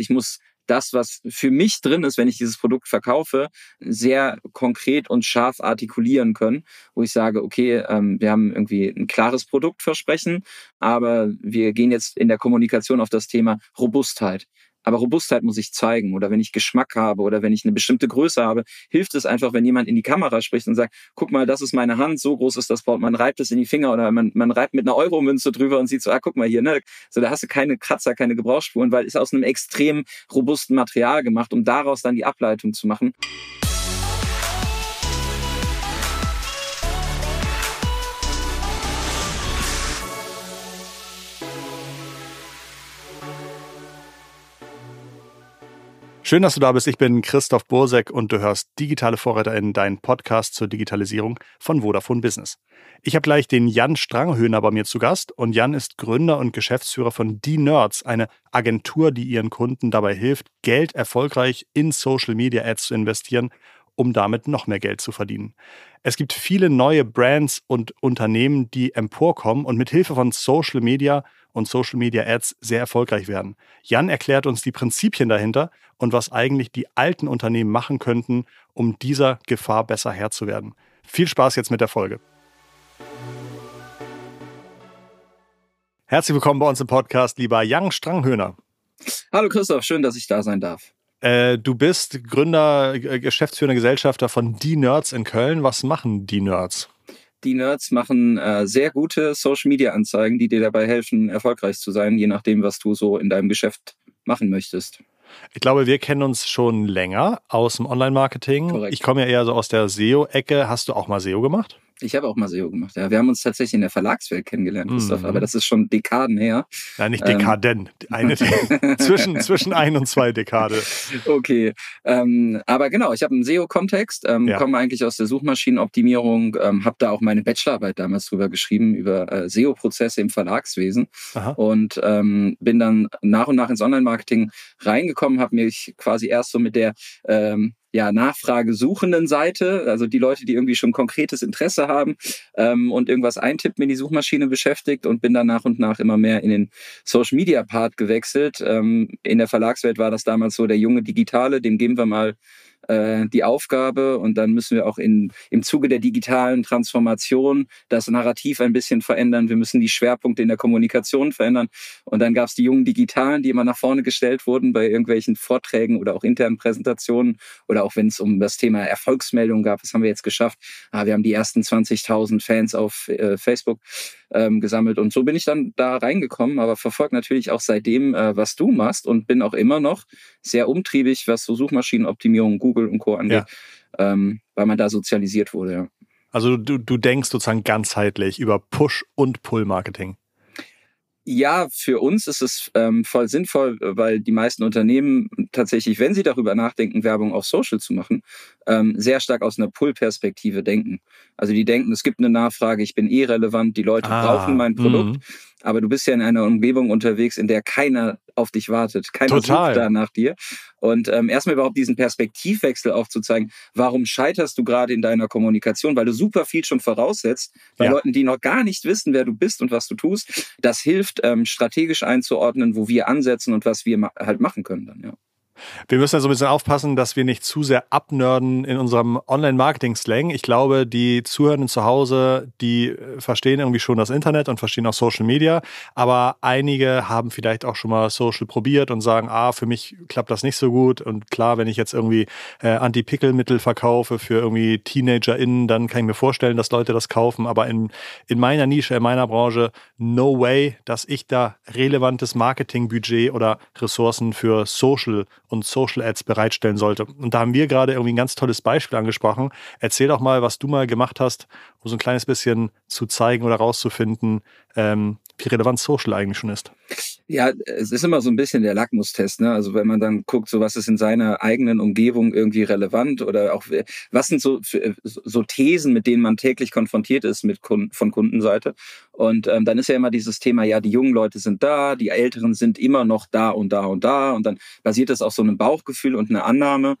Ich muss das, was für mich drin ist, wenn ich dieses Produkt verkaufe, sehr konkret und scharf artikulieren können, wo ich sage, okay, ähm, wir haben irgendwie ein klares Produktversprechen, aber wir gehen jetzt in der Kommunikation auf das Thema Robustheit. Aber Robustheit muss ich zeigen. Oder wenn ich Geschmack habe oder wenn ich eine bestimmte Größe habe, hilft es einfach, wenn jemand in die Kamera spricht und sagt, guck mal, das ist meine Hand, so groß ist das Wort, man reibt es in die Finger oder man, man reibt mit einer Euromünze drüber und sieht so, ah, guck mal hier, ne? So, da hast du keine Kratzer, keine Gebrauchsspuren, weil es aus einem extrem robusten Material gemacht, um daraus dann die Ableitung zu machen. Schön, dass du da bist. Ich bin Christoph Bursek und du hörst Digitale Vorreiter in deinen Podcast zur Digitalisierung von Vodafone Business. Ich habe gleich den Jan Stranghöhner bei mir zu Gast und Jan ist Gründer und Geschäftsführer von D-Nerds, eine Agentur, die ihren Kunden dabei hilft, Geld erfolgreich in Social Media Ads zu investieren, um damit noch mehr Geld zu verdienen. Es gibt viele neue Brands und Unternehmen, die emporkommen und mit Hilfe von Social Media und Social Media Ads sehr erfolgreich werden. Jan erklärt uns die Prinzipien dahinter und was eigentlich die alten Unternehmen machen könnten, um dieser Gefahr besser Herr zu werden. Viel Spaß jetzt mit der Folge. Herzlich willkommen bei uns im Podcast, lieber Jan Stranghöhner. Hallo Christoph, schön, dass ich da sein darf. Äh, du bist Gründer, äh, Geschäftsführender Gesellschafter von Die Nerds in Köln. Was machen die Nerds? Die Nerds machen äh, sehr gute Social-Media-Anzeigen, die dir dabei helfen, erfolgreich zu sein, je nachdem, was du so in deinem Geschäft machen möchtest. Ich glaube, wir kennen uns schon länger aus dem Online-Marketing. Ich komme ja eher so aus der SEO-Ecke. Hast du auch mal SEO gemacht? Ich habe auch mal SEO gemacht. Ja, wir haben uns tatsächlich in der Verlagswelt kennengelernt, Christoph, mhm. aber das ist schon Dekaden her. Nein, nicht Dekaden. Ähm. Eine, zwischen, zwischen ein und zwei Dekade. Okay. Ähm, aber genau, ich habe einen SEO-Kontext, ähm, ja. komme eigentlich aus der Suchmaschinenoptimierung, ähm, habe da auch meine Bachelorarbeit damals drüber geschrieben, über äh, SEO-Prozesse im Verlagswesen Aha. und ähm, bin dann nach und nach ins Online-Marketing reingekommen, habe mich quasi erst so mit der ähm, ja, nachfragesuchenden Seite, also die Leute, die irgendwie schon konkretes Interesse haben ähm, und irgendwas eintippen in die Suchmaschine beschäftigt und bin dann nach und nach immer mehr in den Social Media Part gewechselt. Ähm, in der Verlagswelt war das damals so der junge Digitale, dem geben wir mal äh, die Aufgabe und dann müssen wir auch in, im Zuge der digitalen Transformation das Narrativ ein bisschen verändern. Wir müssen die Schwerpunkte in der Kommunikation verändern. Und dann gab es die jungen Digitalen, die immer nach vorne gestellt wurden bei irgendwelchen Vorträgen oder auch internen Präsentationen oder auch wenn es um das Thema Erfolgsmeldung gab. Das haben wir jetzt geschafft. Ah, wir haben die ersten 20.000 Fans auf äh, Facebook ähm, gesammelt. Und so bin ich dann da reingekommen, aber verfolge natürlich auch seitdem, äh, was du machst und bin auch immer noch sehr umtriebig, was so Suchmaschinenoptimierung, Google und Co. angeht, ja. ähm, weil man da sozialisiert wurde. Ja. Also du, du denkst sozusagen ganzheitlich über Push- und Pull-Marketing. Ja, für uns ist es ähm, voll sinnvoll, weil die meisten Unternehmen tatsächlich, wenn sie darüber nachdenken, Werbung auf Social zu machen, ähm, sehr stark aus einer Pull-Perspektive denken. Also die denken, es gibt eine Nachfrage, ich bin eh relevant, die Leute ah, brauchen mein Produkt. Mh. Aber du bist ja in einer Umgebung unterwegs, in der keiner auf dich wartet. Keiner Total. sucht da nach dir. Und ähm, erstmal überhaupt diesen Perspektivwechsel aufzuzeigen, warum scheiterst du gerade in deiner Kommunikation, weil du super viel schon voraussetzt, bei ja. Leuten, die noch gar nicht wissen, wer du bist und was du tust. Das hilft, ähm, strategisch einzuordnen, wo wir ansetzen und was wir ma halt machen können dann, ja. Wir müssen ja so ein bisschen aufpassen, dass wir nicht zu sehr abnörden in unserem Online-Marketing-Slang. Ich glaube, die Zuhörenden zu Hause, die äh, verstehen irgendwie schon das Internet und verstehen auch Social Media. Aber einige haben vielleicht auch schon mal Social probiert und sagen, ah, für mich klappt das nicht so gut. Und klar, wenn ich jetzt irgendwie äh, Anti-Pickel-Mittel verkaufe für irgendwie TeenagerInnen, dann kann ich mir vorstellen, dass Leute das kaufen. Aber in, in meiner Nische, in meiner Branche, no way, dass ich da relevantes Marketing-Budget oder Ressourcen für Social und Social Ads bereitstellen sollte. Und da haben wir gerade irgendwie ein ganz tolles Beispiel angesprochen. Erzähl doch mal, was du mal gemacht hast, um so ein kleines bisschen zu zeigen oder rauszufinden, ähm, wie relevant Social eigentlich schon ist. Ja, es ist immer so ein bisschen der Lackmustest. Ne? Also wenn man dann guckt, so was ist in seiner eigenen Umgebung irgendwie relevant oder auch was sind so so Thesen, mit denen man täglich konfrontiert ist mit von Kundenseite. Und ähm, dann ist ja immer dieses Thema, ja, die jungen Leute sind da, die Älteren sind immer noch da und da und da. Und dann basiert das auf so einem Bauchgefühl und einer Annahme.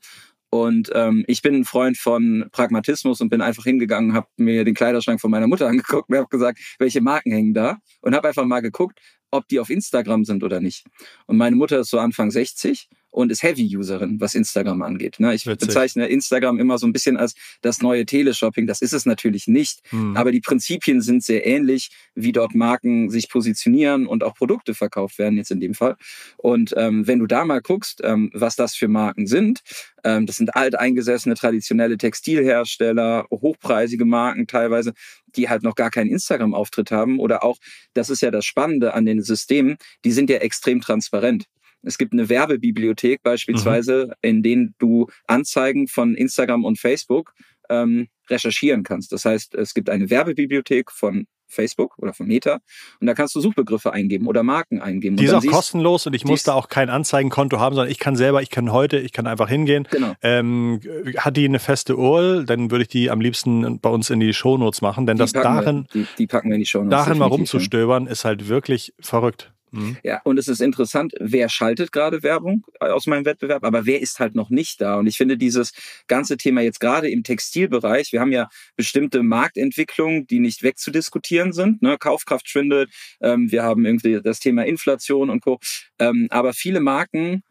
Und ähm, ich bin ein Freund von Pragmatismus und bin einfach hingegangen, habe mir den Kleiderschrank von meiner Mutter angeguckt und habe gesagt, welche Marken hängen da und habe einfach mal geguckt, ob die auf Instagram sind oder nicht. Und meine Mutter ist so Anfang 60 und ist Heavy-Userin, was Instagram angeht. Ne? Ich Witzig. bezeichne Instagram immer so ein bisschen als das neue Teleshopping. Das ist es natürlich nicht, hm. aber die Prinzipien sind sehr ähnlich, wie dort Marken sich positionieren und auch Produkte verkauft werden jetzt in dem Fall. Und ähm, wenn du da mal guckst, ähm, was das für Marken sind, ähm, das sind alteingesessene, traditionelle Textilhersteller, hochpreisige Marken teilweise, die halt noch gar keinen Instagram-Auftritt haben. Oder auch, das ist ja das Spannende an den Systemen, die sind ja extrem transparent. Es gibt eine Werbebibliothek beispielsweise, mhm. in denen du Anzeigen von Instagram und Facebook ähm, recherchieren kannst. Das heißt, es gibt eine Werbebibliothek von Facebook oder von Meta und da kannst du Suchbegriffe eingeben oder Marken eingeben. Die ist auch kostenlos und ich muss da auch kein Anzeigenkonto haben, sondern ich kann selber, ich kann heute, ich kann einfach hingehen. Genau. Ähm, hat die eine feste URL, dann würde ich die am liebsten bei uns in die Shownotes machen, denn die das darin, wir, die, die, packen wir in die Shownotes. Darin mal rumzustöbern ist halt wirklich verrückt. Mhm. Ja, und es ist interessant, wer schaltet gerade Werbung aus meinem Wettbewerb, aber wer ist halt noch nicht da? Und ich finde dieses ganze Thema jetzt gerade im Textilbereich, wir haben ja bestimmte Marktentwicklungen, die nicht wegzudiskutieren sind. Ne? Kaufkraft schwindet, ähm, wir haben irgendwie das Thema Inflation und Co. Ähm, aber viele Marken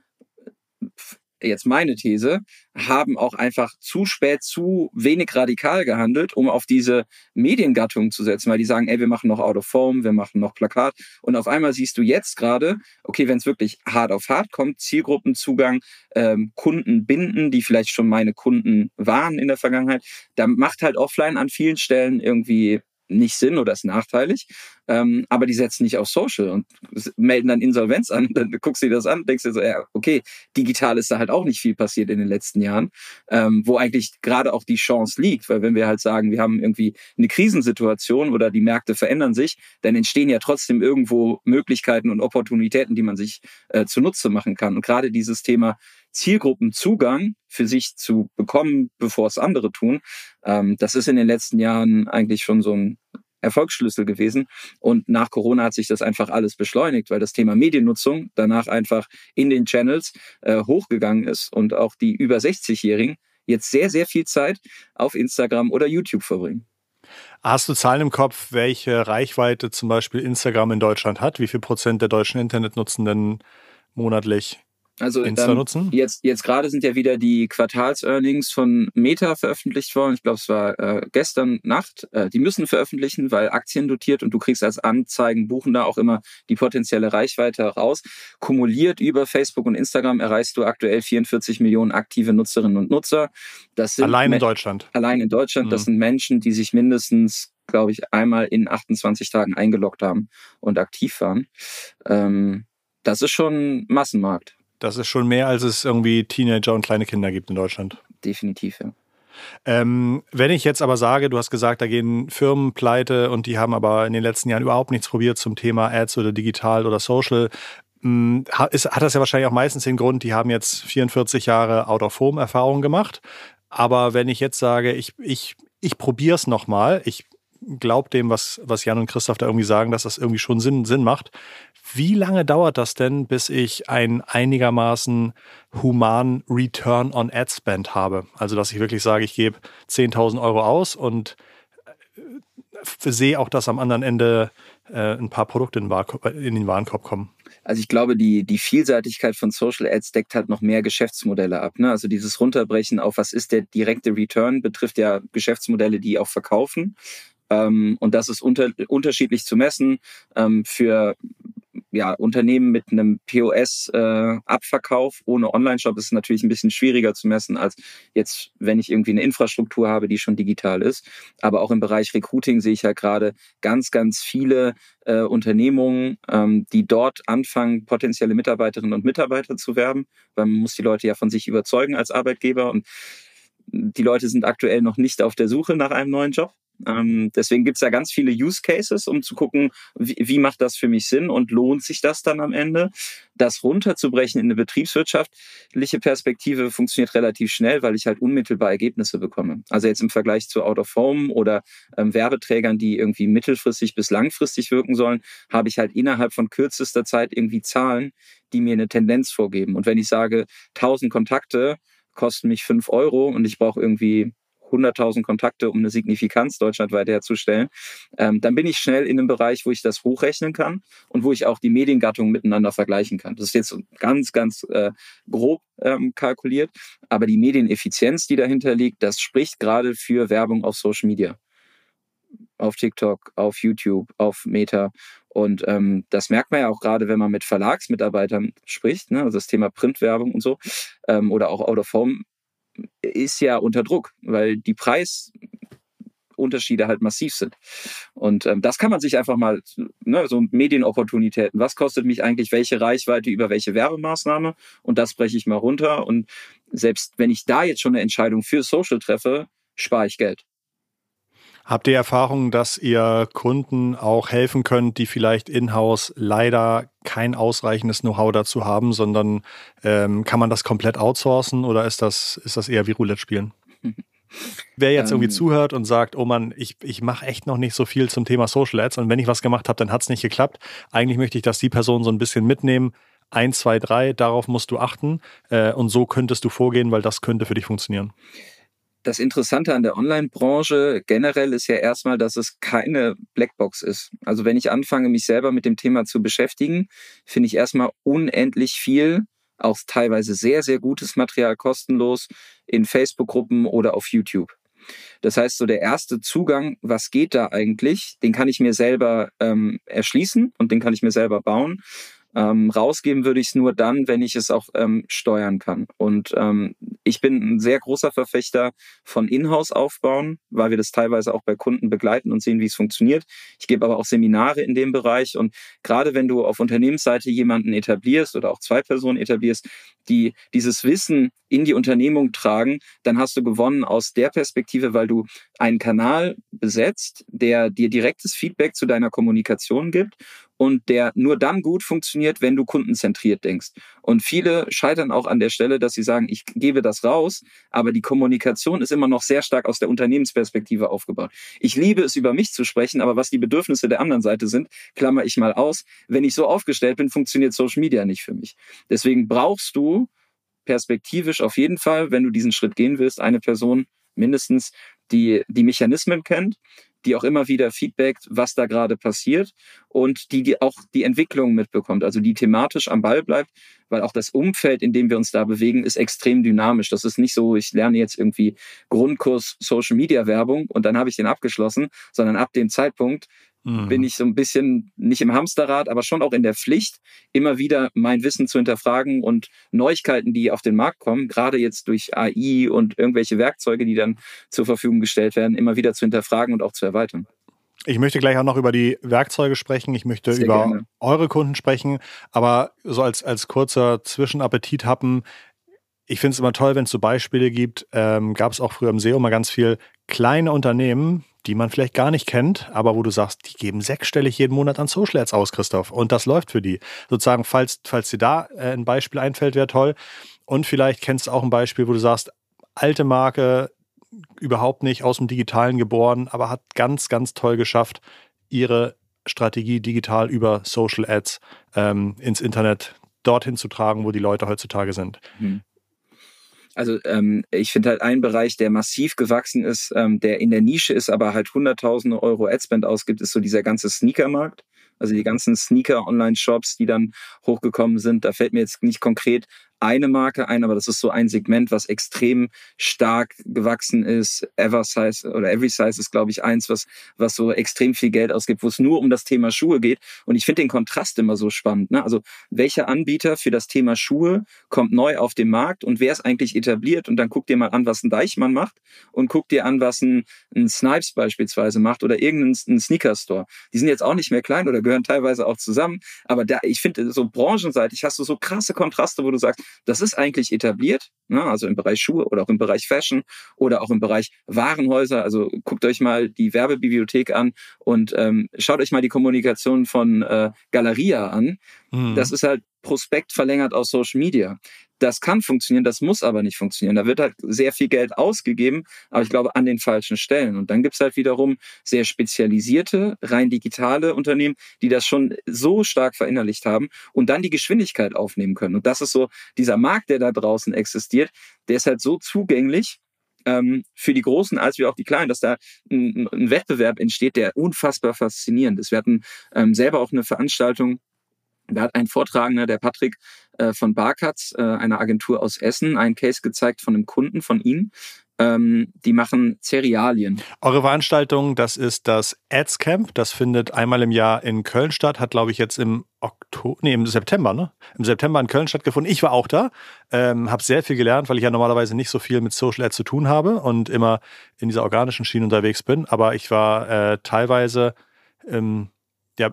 jetzt meine These, haben auch einfach zu spät, zu wenig radikal gehandelt, um auf diese Mediengattung zu setzen, weil die sagen, ey, wir machen noch Out of Form, wir machen noch Plakat. Und auf einmal siehst du jetzt gerade, okay, wenn es wirklich hart auf hart kommt, Zielgruppenzugang, ähm, Kunden binden, die vielleicht schon meine Kunden waren in der Vergangenheit, da macht halt offline an vielen Stellen irgendwie nicht Sinn oder ist nachteilig, ähm, aber die setzen nicht auf Social und melden dann Insolvenz an. Dann guckst du dir das an, denkst dir so, ja, okay, digital ist da halt auch nicht viel passiert in den letzten Jahren, ähm, wo eigentlich gerade auch die Chance liegt, weil wenn wir halt sagen, wir haben irgendwie eine Krisensituation oder die Märkte verändern sich, dann entstehen ja trotzdem irgendwo Möglichkeiten und Opportunitäten, die man sich äh, zunutze machen kann. Und gerade dieses Thema Zielgruppenzugang für sich zu bekommen, bevor es andere tun. Ähm, das ist in den letzten Jahren eigentlich schon so ein Erfolgsschlüssel gewesen. Und nach Corona hat sich das einfach alles beschleunigt, weil das Thema Mediennutzung danach einfach in den Channels äh, hochgegangen ist und auch die über 60-Jährigen jetzt sehr, sehr viel Zeit auf Instagram oder YouTube verbringen. Hast du Zahlen im Kopf, welche Reichweite zum Beispiel Instagram in Deutschland hat? Wie viel Prozent der deutschen Internetnutzenden monatlich also Insta nutzen? Jetzt, jetzt gerade sind ja wieder die Quartalsearnings von Meta veröffentlicht worden. Ich glaube, es war äh, gestern Nacht. Äh, die müssen veröffentlichen, weil Aktien dotiert und du kriegst als Anzeigen buchen da auch immer die potenzielle Reichweite raus. Kumuliert über Facebook und Instagram erreichst du aktuell 44 Millionen aktive Nutzerinnen und Nutzer. Das sind allein in Deutschland. Allein in Deutschland. Mhm. Das sind Menschen, die sich mindestens glaube ich, einmal in 28 Tagen eingeloggt haben und aktiv waren. Ähm, das ist schon Massenmarkt. Das ist schon mehr, als es irgendwie Teenager und kleine Kinder gibt in Deutschland. Definitiv, ja. Ähm, wenn ich jetzt aber sage, du hast gesagt, da gehen Firmen pleite und die haben aber in den letzten Jahren überhaupt nichts probiert zum Thema Ads oder digital oder Social, hm, ist, hat das ja wahrscheinlich auch meistens den Grund, die haben jetzt 44 Jahre Out-of-Home-Erfahrung gemacht. Aber wenn ich jetzt sage, ich, ich, ich probiere es nochmal, ich glaube dem, was, was Jan und Christoph da irgendwie sagen, dass das irgendwie schon Sinn, Sinn macht, wie lange dauert das denn, bis ich einen einigermaßen humanen Return on Ad Spend habe? Also, dass ich wirklich sage, ich gebe 10.000 Euro aus und äh, sehe auch, dass am anderen Ende äh, ein paar Produkte in, in den Warenkorb kommen. Also ich glaube, die, die Vielseitigkeit von Social Ads deckt halt noch mehr Geschäftsmodelle ab. Ne? Also dieses Runterbrechen auf, was ist der direkte Return, betrifft ja Geschäftsmodelle, die auch verkaufen. Ähm, und das ist unter, unterschiedlich zu messen. Ähm, für ja, Unternehmen mit einem POS-Abverkauf äh, ohne Online-Shop ist es natürlich ein bisschen schwieriger zu messen, als jetzt, wenn ich irgendwie eine Infrastruktur habe, die schon digital ist. Aber auch im Bereich Recruiting sehe ich ja gerade ganz, ganz viele äh, Unternehmungen, ähm, die dort anfangen, potenzielle Mitarbeiterinnen und Mitarbeiter zu werben, weil man muss die Leute ja von sich überzeugen als Arbeitgeber und die Leute sind aktuell noch nicht auf der Suche nach einem neuen Job. Ähm, deswegen gibt's ja ganz viele Use Cases, um zu gucken, wie, wie macht das für mich Sinn und lohnt sich das dann am Ende. Das runterzubrechen in eine betriebswirtschaftliche Perspektive funktioniert relativ schnell, weil ich halt unmittelbar Ergebnisse bekomme. Also jetzt im Vergleich zu Out of Home oder ähm, Werbeträgern, die irgendwie mittelfristig bis langfristig wirken sollen, habe ich halt innerhalb von kürzester Zeit irgendwie Zahlen, die mir eine Tendenz vorgeben. Und wenn ich sage, 1000 Kontakte kosten mich 5 Euro und ich brauche irgendwie 100.000 Kontakte, um eine Signifikanz deutschlandweit herzustellen, ähm, dann bin ich schnell in einem Bereich, wo ich das hochrechnen kann und wo ich auch die Mediengattungen miteinander vergleichen kann. Das ist jetzt ganz, ganz äh, grob ähm, kalkuliert, aber die Medieneffizienz, die dahinter liegt, das spricht gerade für Werbung auf Social Media auf TikTok, auf YouTube, auf Meta. Und ähm, das merkt man ja auch gerade, wenn man mit Verlagsmitarbeitern spricht, ne? also das Thema Printwerbung und so, ähm, oder auch Out of Home ist ja unter Druck, weil die Preisunterschiede halt massiv sind. Und ähm, das kann man sich einfach mal, ne, so Medienopportunitäten, was kostet mich eigentlich welche Reichweite über welche Werbemaßnahme? Und das breche ich mal runter. Und selbst wenn ich da jetzt schon eine Entscheidung für Social treffe, spare ich Geld. Habt ihr Erfahrungen, dass ihr Kunden auch helfen könnt, die vielleicht in-house leider kein ausreichendes Know-how dazu haben, sondern ähm, kann man das komplett outsourcen oder ist das, ist das eher wie Roulette spielen? Wer jetzt irgendwie ähm. zuhört und sagt, oh Mann, ich, ich mache echt noch nicht so viel zum Thema Social Ads und wenn ich was gemacht habe, dann hat es nicht geklappt. Eigentlich möchte ich, dass die Person so ein bisschen mitnehmen. Eins, zwei, drei, darauf musst du achten äh, und so könntest du vorgehen, weil das könnte für dich funktionieren das Interessante an der Online-Branche generell ist ja erstmal, dass es keine Blackbox ist. Also wenn ich anfange, mich selber mit dem Thema zu beschäftigen, finde ich erstmal unendlich viel, auch teilweise sehr, sehr gutes Material kostenlos in Facebook-Gruppen oder auf YouTube. Das heißt, so der erste Zugang, was geht da eigentlich, den kann ich mir selber ähm, erschließen und den kann ich mir selber bauen. Ähm, rausgeben würde ich es nur dann, wenn ich es auch ähm, steuern kann. Und ähm, ich bin ein sehr großer Verfechter von Inhouse aufbauen, weil wir das teilweise auch bei Kunden begleiten und sehen, wie es funktioniert. Ich gebe aber auch Seminare in dem Bereich. Und gerade wenn du auf Unternehmensseite jemanden etablierst oder auch zwei Personen etablierst, die dieses Wissen in die Unternehmung tragen, dann hast du gewonnen aus der Perspektive, weil du einen Kanal besetzt, der dir direktes Feedback zu deiner Kommunikation gibt und der nur dann gut funktioniert, wenn du kundenzentriert denkst. Und viele scheitern auch an der Stelle, dass sie sagen, ich gebe das raus, aber die Kommunikation ist immer noch sehr stark aus der Unternehmensperspektive aufgebaut. Ich liebe es, über mich zu sprechen, aber was die Bedürfnisse der anderen Seite sind, klammer ich mal aus. Wenn ich so aufgestellt bin, funktioniert Social Media nicht für mich. Deswegen brauchst du perspektivisch auf jeden Fall, wenn du diesen Schritt gehen willst, eine Person mindestens, die die Mechanismen kennt, die auch immer wieder feedbackt, was da gerade passiert und die, die auch die Entwicklung mitbekommt, also die thematisch am Ball bleibt, weil auch das Umfeld, in dem wir uns da bewegen, ist extrem dynamisch. Das ist nicht so, ich lerne jetzt irgendwie Grundkurs Social Media Werbung und dann habe ich den abgeschlossen, sondern ab dem Zeitpunkt mhm. bin ich so ein bisschen nicht im Hamsterrad, aber schon auch in der Pflicht, immer wieder mein Wissen zu hinterfragen und Neuigkeiten, die auf den Markt kommen, gerade jetzt durch AI und irgendwelche Werkzeuge, die dann zur Verfügung gestellt werden, immer wieder zu hinterfragen und auch zu erweitern. Ich möchte gleich auch noch über die Werkzeuge sprechen. Ich möchte Sehr über gerne. eure Kunden sprechen. Aber so als, als kurzer Zwischenappetit happen, ich finde es immer toll, wenn es so Beispiele gibt. Ähm, Gab es auch früher im SEO mal ganz viel kleine Unternehmen, die man vielleicht gar nicht kennt, aber wo du sagst, die geben sechsstellig jeden Monat an Social Ads aus, Christoph. Und das läuft für die. Sozusagen, falls, falls dir da äh, ein Beispiel einfällt, wäre toll. Und vielleicht kennst du auch ein Beispiel, wo du sagst, alte Marke, überhaupt nicht aus dem Digitalen geboren, aber hat ganz, ganz toll geschafft, ihre Strategie digital über Social Ads ähm, ins Internet dorthin zu tragen, wo die Leute heutzutage sind. Mhm. Also ähm, ich finde halt ein Bereich, der massiv gewachsen ist, ähm, der in der Nische ist, aber halt hunderttausende Euro Adspend ausgibt, ist so dieser ganze Sneakermarkt. Also die ganzen Sneaker-Online-Shops, die dann hochgekommen sind. Da fällt mir jetzt nicht konkret eine Marke ein, aber das ist so ein Segment, was extrem stark gewachsen ist. Eversize oder Every Size ist, glaube ich, eins, was, was so extrem viel Geld ausgibt, wo es nur um das Thema Schuhe geht. Und ich finde den Kontrast immer so spannend. Ne? Also welcher Anbieter für das Thema Schuhe kommt neu auf den Markt und wer ist eigentlich etabliert? Und dann guck dir mal an, was ein Deichmann macht und guck dir an, was ein, ein Snipes beispielsweise macht oder irgendein Sneaker-Store. Die sind jetzt auch nicht mehr klein oder gehören teilweise auch zusammen. Aber da, ich finde, so branchenseitig hast du so krasse Kontraste, wo du sagst, das ist eigentlich etabliert, ne? also im Bereich Schuhe oder auch im Bereich Fashion oder auch im Bereich Warenhäuser. Also guckt euch mal die Werbebibliothek an und ähm, schaut euch mal die Kommunikation von äh, Galeria an. Mhm. Das ist halt Prospekt verlängert aus Social Media. Das kann funktionieren, das muss aber nicht funktionieren. Da wird halt sehr viel Geld ausgegeben, aber ich glaube an den falschen Stellen. Und dann gibt's halt wiederum sehr spezialisierte, rein digitale Unternehmen, die das schon so stark verinnerlicht haben und dann die Geschwindigkeit aufnehmen können. Und das ist so dieser Markt, der da draußen existiert, der ist halt so zugänglich, ähm, für die Großen als wie auch die Kleinen, dass da ein, ein Wettbewerb entsteht, der unfassbar faszinierend ist. Wir hatten ähm, selber auch eine Veranstaltung, da hat ein Vortragender, der Patrick äh, von Barkatz, äh, einer Agentur aus Essen, einen Case gezeigt von einem Kunden von ihnen, ähm, die machen Cerealien. Eure Veranstaltung, das ist das Ads Camp. Das findet einmal im Jahr in Köln statt. Hat, glaube ich, jetzt im Oktober, nee, im September, ne? Im September in Köln stattgefunden. Ich war auch da, ähm, habe sehr viel gelernt, weil ich ja normalerweise nicht so viel mit Social Ads zu tun habe und immer in dieser organischen Schiene unterwegs bin. Aber ich war äh, teilweise ähm, ja,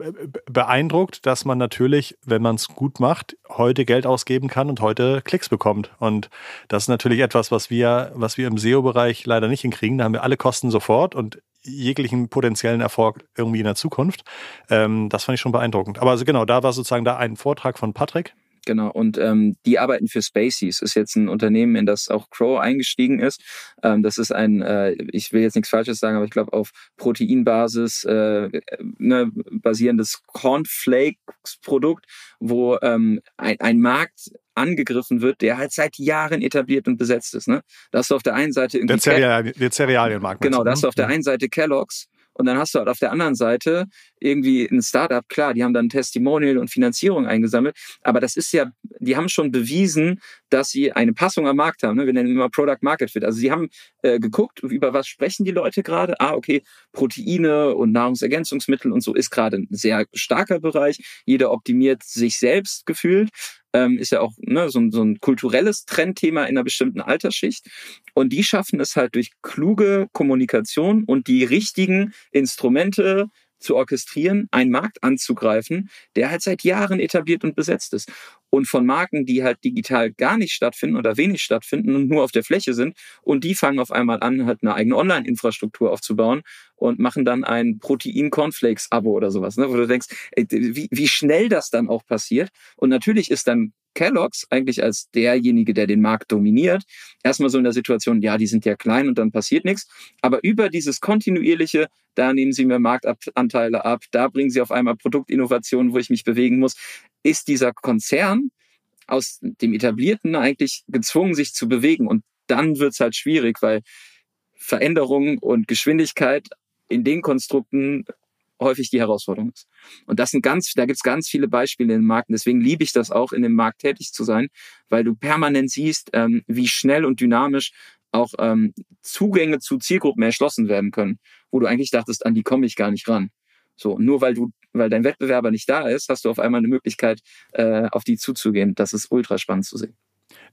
beeindruckt, dass man natürlich, wenn man es gut macht, heute Geld ausgeben kann und heute Klicks bekommt. Und das ist natürlich etwas, was wir, was wir im SEO-Bereich leider nicht hinkriegen. Da haben wir alle Kosten sofort und jeglichen potenziellen Erfolg irgendwie in der Zukunft. Ähm, das fand ich schon beeindruckend. Aber also genau, da war sozusagen da ein Vortrag von Patrick. Genau, und ähm, die arbeiten für Spaceys. Ist jetzt ein Unternehmen, in das auch Crow eingestiegen ist. Ähm, das ist ein, äh, ich will jetzt nichts Falsches sagen, aber ich glaube auf Proteinbasis äh, ne, basierendes Cornflakes-Produkt, wo ähm, ein, ein Markt angegriffen wird, der halt seit Jahren etabliert und besetzt ist. Ne? Da hast du auf der einen Seite irgendwie... Der, Cereal, der Cerealienmarkt. Genau, da hast du auf der einen Seite Kellogg's, und dann hast du halt auf der anderen Seite irgendwie ein Startup, klar, die haben dann Testimonial und Finanzierung eingesammelt, aber das ist ja, die haben schon bewiesen, dass sie eine Passung am Markt haben. Ne? Wir nennen immer Product Market Fit. Also sie haben äh, geguckt, über was sprechen die Leute gerade. Ah, okay, Proteine und Nahrungsergänzungsmittel und so ist gerade ein sehr starker Bereich. Jeder optimiert sich selbst gefühlt ähm, ist ja auch ne, so, so ein kulturelles Trendthema in einer bestimmten Altersschicht. Und die schaffen es halt durch kluge Kommunikation und die richtigen Instrumente, zu orchestrieren, einen Markt anzugreifen, der halt seit Jahren etabliert und besetzt ist. Und von Marken, die halt digital gar nicht stattfinden oder wenig stattfinden und nur auf der Fläche sind. Und die fangen auf einmal an, halt eine eigene Online-Infrastruktur aufzubauen und machen dann ein Protein-Cornflakes-Abo oder sowas, ne? wo du denkst, wie, wie schnell das dann auch passiert. Und natürlich ist dann Kellogg's eigentlich als derjenige, der den Markt dominiert, erstmal so in der Situation, ja, die sind ja klein und dann passiert nichts. Aber über dieses kontinuierliche, da nehmen sie mir Marktanteile ab, da bringen sie auf einmal Produktinnovationen, wo ich mich bewegen muss, ist dieser Konzern aus dem Etablierten eigentlich gezwungen, sich zu bewegen. Und dann wird's halt schwierig, weil Veränderung und Geschwindigkeit in den Konstrukten häufig die Herausforderung ist. Und das sind ganz, da gibt's ganz viele Beispiele im Markt. deswegen liebe ich das auch, in dem Markt tätig zu sein, weil du permanent siehst, ähm, wie schnell und dynamisch auch ähm, Zugänge zu Zielgruppen erschlossen werden können, wo du eigentlich dachtest, an die komme ich gar nicht ran. So, nur weil du, weil dein Wettbewerber nicht da ist, hast du auf einmal eine Möglichkeit, äh, auf die zuzugehen. Das ist ultra spannend zu sehen.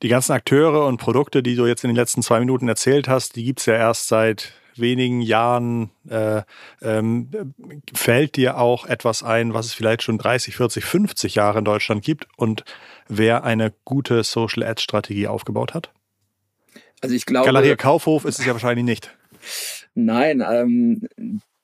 Die ganzen Akteure und Produkte, die du jetzt in den letzten zwei Minuten erzählt hast, die gibt's ja erst seit wenigen Jahren äh, ähm, fällt dir auch etwas ein, was es vielleicht schon 30, 40, 50 Jahre in Deutschland gibt und wer eine gute Social Ad Strategie aufgebaut hat? Also ich glaube. Galeria Kaufhof ist es ja wahrscheinlich nicht. Nein, ähm,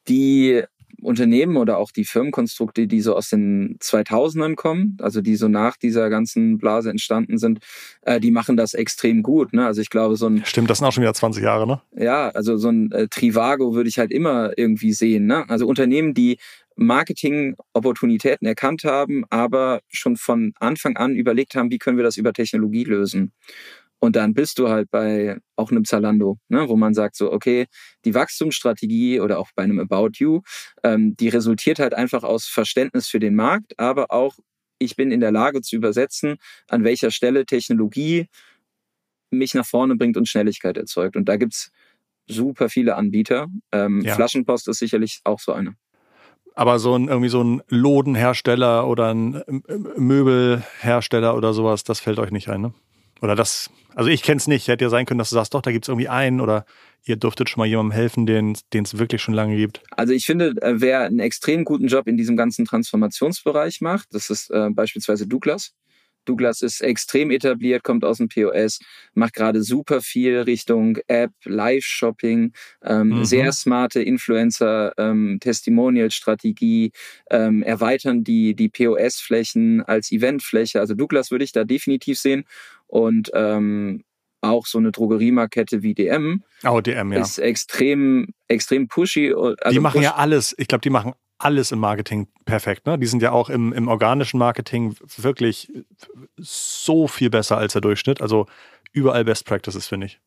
die Unternehmen oder auch die Firmenkonstrukte, die so aus den 2000ern kommen, also die so nach dieser ganzen Blase entstanden sind, äh, die machen das extrem gut. Ne? Also ich glaube, so ein... Stimmt, das sind auch schon wieder 20 Jahre, ne? Ja, also so ein äh, Trivago würde ich halt immer irgendwie sehen. Ne? Also Unternehmen, die Marketing-Opportunitäten erkannt haben, aber schon von Anfang an überlegt haben, wie können wir das über Technologie lösen. Und dann bist du halt bei auch einem Zalando, ne, wo man sagt so, okay, die Wachstumsstrategie oder auch bei einem About You, ähm, die resultiert halt einfach aus Verständnis für den Markt, aber auch ich bin in der Lage zu übersetzen, an welcher Stelle Technologie mich nach vorne bringt und Schnelligkeit erzeugt. Und da gibt's super viele Anbieter. Ähm, ja. Flaschenpost ist sicherlich auch so eine. Aber so ein irgendwie so ein Lodenhersteller oder ein Möbelhersteller oder sowas, das fällt euch nicht ein, ne? Oder das, also ich kenne es nicht. Hätte ja sein können, dass du sagst, doch, da gibt es irgendwie einen oder ihr dürftet schon mal jemandem helfen, den es wirklich schon lange gibt. Also ich finde, äh, wer einen extrem guten Job in diesem ganzen Transformationsbereich macht, das ist äh, beispielsweise Douglas. Douglas ist extrem etabliert, kommt aus dem POS, macht gerade super viel Richtung App, Live-Shopping, ähm, mhm. sehr smarte Influencer, ähm, Testimonial-Strategie, ähm, erweitern die, die POS-Flächen als Eventfläche. Also Douglas würde ich da definitiv sehen und ähm, auch so eine Drogeriemarkette wie DM. Oh, DM, ja. Ist extrem, extrem pushy. Also die machen push ja alles. Ich glaube, die machen alles im Marketing perfekt. Ne? Die sind ja auch im, im organischen Marketing wirklich so viel besser als der Durchschnitt. Also überall Best Practices, finde ich.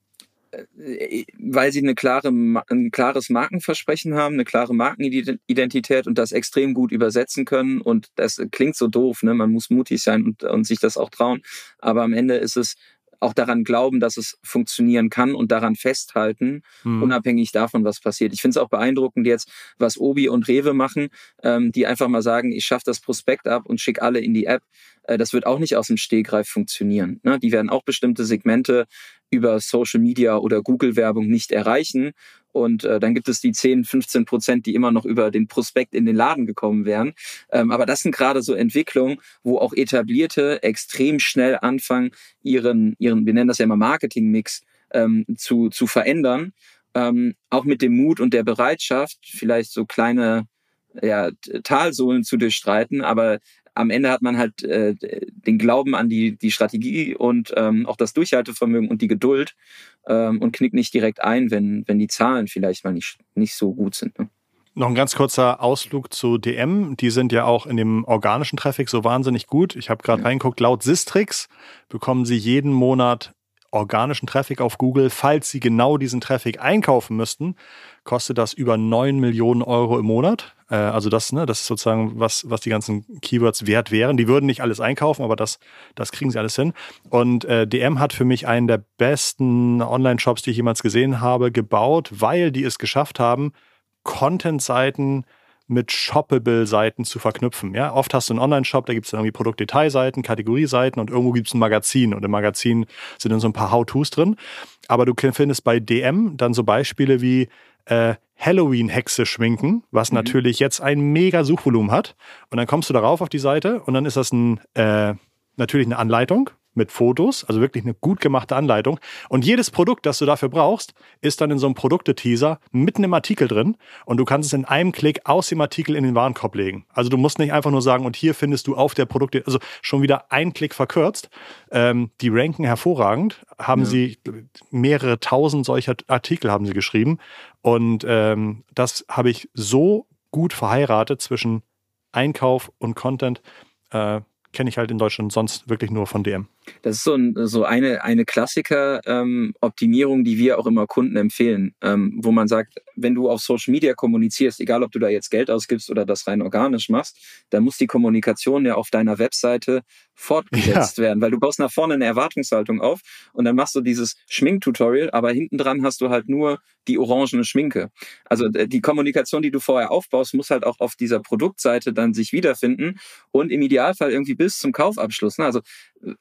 Äh, weil sie eine klare, ein klares Markenversprechen haben, eine klare Markenidentität und das extrem gut übersetzen können. Und das klingt so doof, ne? Man muss mutig sein und, und sich das auch trauen. Aber am Ende ist es auch daran glauben, dass es funktionieren kann und daran festhalten, mhm. unabhängig davon, was passiert. Ich finde es auch beeindruckend jetzt, was Obi und Rewe machen, ähm, die einfach mal sagen, ich schaffe das Prospekt ab und schicke alle in die App. Äh, das wird auch nicht aus dem Stegreif funktionieren. Ne? Die werden auch bestimmte Segmente über Social Media oder Google-Werbung nicht erreichen. Und äh, dann gibt es die 10, 15 Prozent, die immer noch über den Prospekt in den Laden gekommen wären. Ähm, aber das sind gerade so Entwicklungen, wo auch etablierte extrem schnell anfangen, ihren, ihren, wir nennen das ja immer Marketing-Mix, ähm, zu, zu verändern. Ähm, auch mit dem Mut und der Bereitschaft, vielleicht so kleine ja, Talsohlen zu durchstreiten, aber am Ende hat man halt äh, den Glauben an die, die Strategie und ähm, auch das Durchhaltevermögen und die Geduld ähm, und knickt nicht direkt ein, wenn, wenn die Zahlen vielleicht mal nicht, nicht so gut sind. Ne? Noch ein ganz kurzer Ausflug zu DM. Die sind ja auch in dem organischen Traffic so wahnsinnig gut. Ich habe gerade ja. reingeguckt, laut Sistrix bekommen sie jeden Monat organischen Traffic auf Google. Falls sie genau diesen Traffic einkaufen müssten, kostet das über 9 Millionen Euro im Monat. Äh, also das, ne, das ist sozusagen, was, was die ganzen Keywords wert wären. Die würden nicht alles einkaufen, aber das, das kriegen sie alles hin. Und äh, DM hat für mich einen der besten Online-Shops, die ich jemals gesehen habe, gebaut, weil die es geschafft haben, Content-Seiten mit Shoppable-Seiten zu verknüpfen. Ja? Oft hast du einen Online-Shop, da gibt es dann irgendwie Produktdetailseiten, Kategorieseiten und irgendwo gibt es ein Magazin. Und im Magazin sind dann so ein paar How-Tos drin. Aber du findest bei DM dann so Beispiele wie äh, Halloween-Hexe schminken, was mhm. natürlich jetzt ein mega Suchvolumen hat. Und dann kommst du darauf auf die Seite und dann ist das ein, äh, natürlich eine Anleitung mit Fotos, also wirklich eine gut gemachte Anleitung. Und jedes Produkt, das du dafür brauchst, ist dann in so einem Produkteteaser mitten im Artikel drin und du kannst es in einem Klick aus dem Artikel in den Warenkorb legen. Also du musst nicht einfach nur sagen, und hier findest du auf der Produkte, also schon wieder ein Klick verkürzt. Ähm, die ranken hervorragend, haben ja. sie mehrere tausend solcher Artikel haben sie geschrieben und ähm, das habe ich so gut verheiratet zwischen Einkauf und Content. Äh, kenne ich halt in Deutschland sonst wirklich nur von DM. Das ist so, ein, so eine, eine Klassiker-Optimierung, ähm, die wir auch immer Kunden empfehlen, ähm, wo man sagt, wenn du auf Social Media kommunizierst, egal ob du da jetzt Geld ausgibst oder das rein organisch machst, dann muss die Kommunikation ja auf deiner Webseite fortgesetzt ja. werden, weil du baust nach vorne eine Erwartungshaltung auf und dann machst du dieses Schminktutorial, aber hinten dran hast du halt nur die orangene Schminke. Also äh, die Kommunikation, die du vorher aufbaust, muss halt auch auf dieser Produktseite dann sich wiederfinden und im Idealfall irgendwie bis zum Kaufabschluss. Ne? Also äh,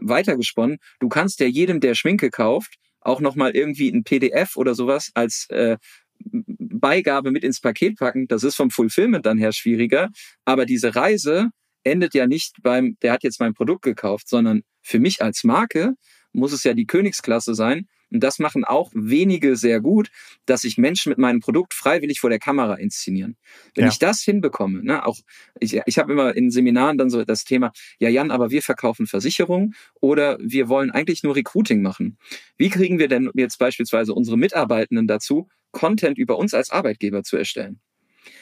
weitergesponnen, du kannst ja jedem, der Schminke kauft, auch nochmal irgendwie ein PDF oder sowas als äh, Beigabe mit ins Paket packen. Das ist vom Fulfillment dann her schwieriger. Aber diese Reise endet ja nicht beim, der hat jetzt mein Produkt gekauft, sondern für mich als Marke muss es ja die Königsklasse sein, und das machen auch wenige sehr gut, dass sich Menschen mit meinem Produkt freiwillig vor der Kamera inszenieren. Wenn ja. ich das hinbekomme, ne, auch ich, ich habe immer in Seminaren dann so das Thema, ja Jan, aber wir verkaufen Versicherungen oder wir wollen eigentlich nur Recruiting machen. Wie kriegen wir denn jetzt beispielsweise unsere Mitarbeitenden dazu, Content über uns als Arbeitgeber zu erstellen?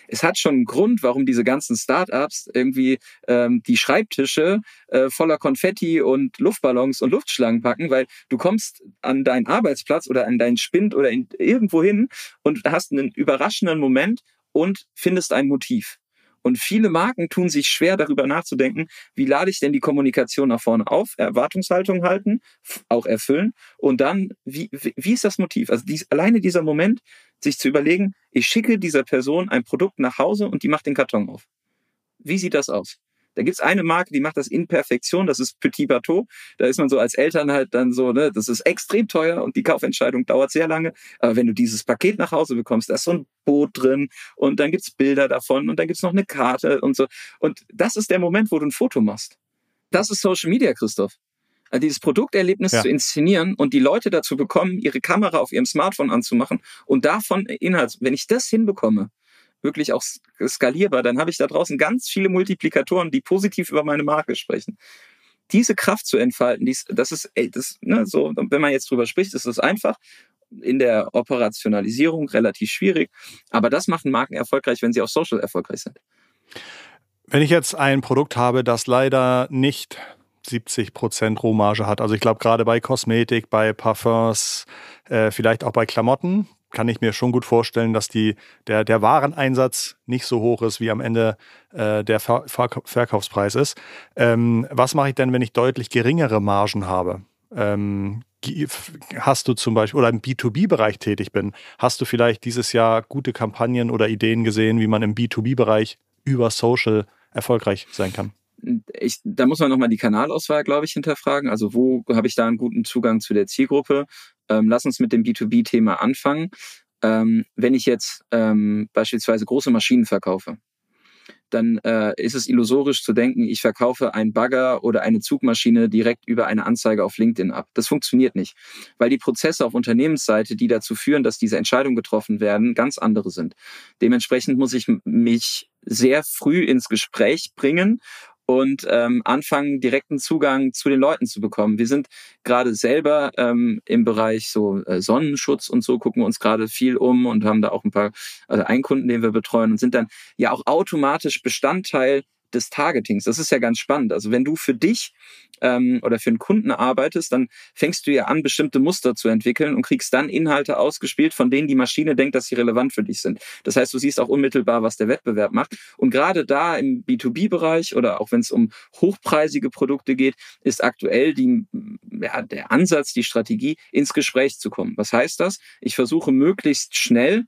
Es hat schon einen Grund, warum diese ganzen Startups irgendwie ähm, die Schreibtische äh, voller Konfetti und Luftballons und Luftschlangen packen, weil du kommst an deinen Arbeitsplatz oder an deinen Spind oder irgendwo hin und hast einen überraschenden Moment und findest ein Motiv. Und viele Marken tun sich schwer, darüber nachzudenken, wie lade ich denn die Kommunikation nach vorne auf, Erwartungshaltung halten, auch erfüllen und dann, wie, wie ist das Motiv? Also dies, alleine dieser Moment, sich zu überlegen, ich schicke dieser Person ein Produkt nach Hause und die macht den Karton auf. Wie sieht das aus? Da gibt's eine Marke, die macht das in Perfektion, das ist Petit Bateau. Da ist man so als Eltern halt dann so, ne, das ist extrem teuer und die Kaufentscheidung dauert sehr lange. Aber wenn du dieses Paket nach Hause bekommst, da ist so ein Boot drin und dann gibt's Bilder davon und dann gibt's noch eine Karte und so. Und das ist der Moment, wo du ein Foto machst. Das ist Social Media, Christoph. Also dieses Produkterlebnis ja. zu inszenieren und die Leute dazu bekommen, ihre Kamera auf ihrem Smartphone anzumachen und davon Inhalt, wenn ich das hinbekomme, wirklich auch skalierbar, dann habe ich da draußen ganz viele Multiplikatoren, die positiv über meine Marke sprechen. Diese Kraft zu entfalten, dies, das ist, ey, das, ne, so, wenn man jetzt drüber spricht, ist das einfach. In der Operationalisierung relativ schwierig. Aber das machen Marken erfolgreich, wenn sie auf Social erfolgreich sind. Wenn ich jetzt ein Produkt habe, das leider nicht 70 Prozent Rohmarge hat. Also ich glaube gerade bei Kosmetik, bei Parfums, Äh, vielleicht auch bei Klamotten kann ich mir schon gut vorstellen, dass die, der, der Wareneinsatz nicht so hoch ist, wie am Ende äh, der Ver Ver Verkaufspreis ist. Ähm, was mache ich denn, wenn ich deutlich geringere Margen habe? Ähm, hast du zum Beispiel oder im B2B-Bereich tätig bin, hast du vielleicht dieses Jahr gute Kampagnen oder Ideen gesehen, wie man im B2B-Bereich über Social erfolgreich sein kann? Ich, da muss man nochmal die Kanalauswahl, glaube ich, hinterfragen. Also wo habe ich da einen guten Zugang zu der Zielgruppe? Ähm, lass uns mit dem B2B-Thema anfangen. Ähm, wenn ich jetzt ähm, beispielsweise große Maschinen verkaufe, dann äh, ist es illusorisch zu denken, ich verkaufe einen Bagger oder eine Zugmaschine direkt über eine Anzeige auf LinkedIn ab. Das funktioniert nicht, weil die Prozesse auf Unternehmensseite, die dazu führen, dass diese Entscheidungen getroffen werden, ganz andere sind. Dementsprechend muss ich mich sehr früh ins Gespräch bringen und ähm, anfangen, direkten Zugang zu den Leuten zu bekommen. Wir sind gerade selber ähm, im Bereich so äh, Sonnenschutz und so, gucken uns gerade viel um und haben da auch ein paar, also einen Kunden, den wir betreuen und sind dann ja auch automatisch Bestandteil des Targetings. Das ist ja ganz spannend. Also wenn du für dich ähm, oder für einen Kunden arbeitest, dann fängst du ja an, bestimmte Muster zu entwickeln und kriegst dann Inhalte ausgespielt, von denen die Maschine denkt, dass sie relevant für dich sind. Das heißt, du siehst auch unmittelbar, was der Wettbewerb macht. Und gerade da im B2B-Bereich oder auch wenn es um hochpreisige Produkte geht, ist aktuell die, ja, der Ansatz, die Strategie, ins Gespräch zu kommen. Was heißt das? Ich versuche möglichst schnell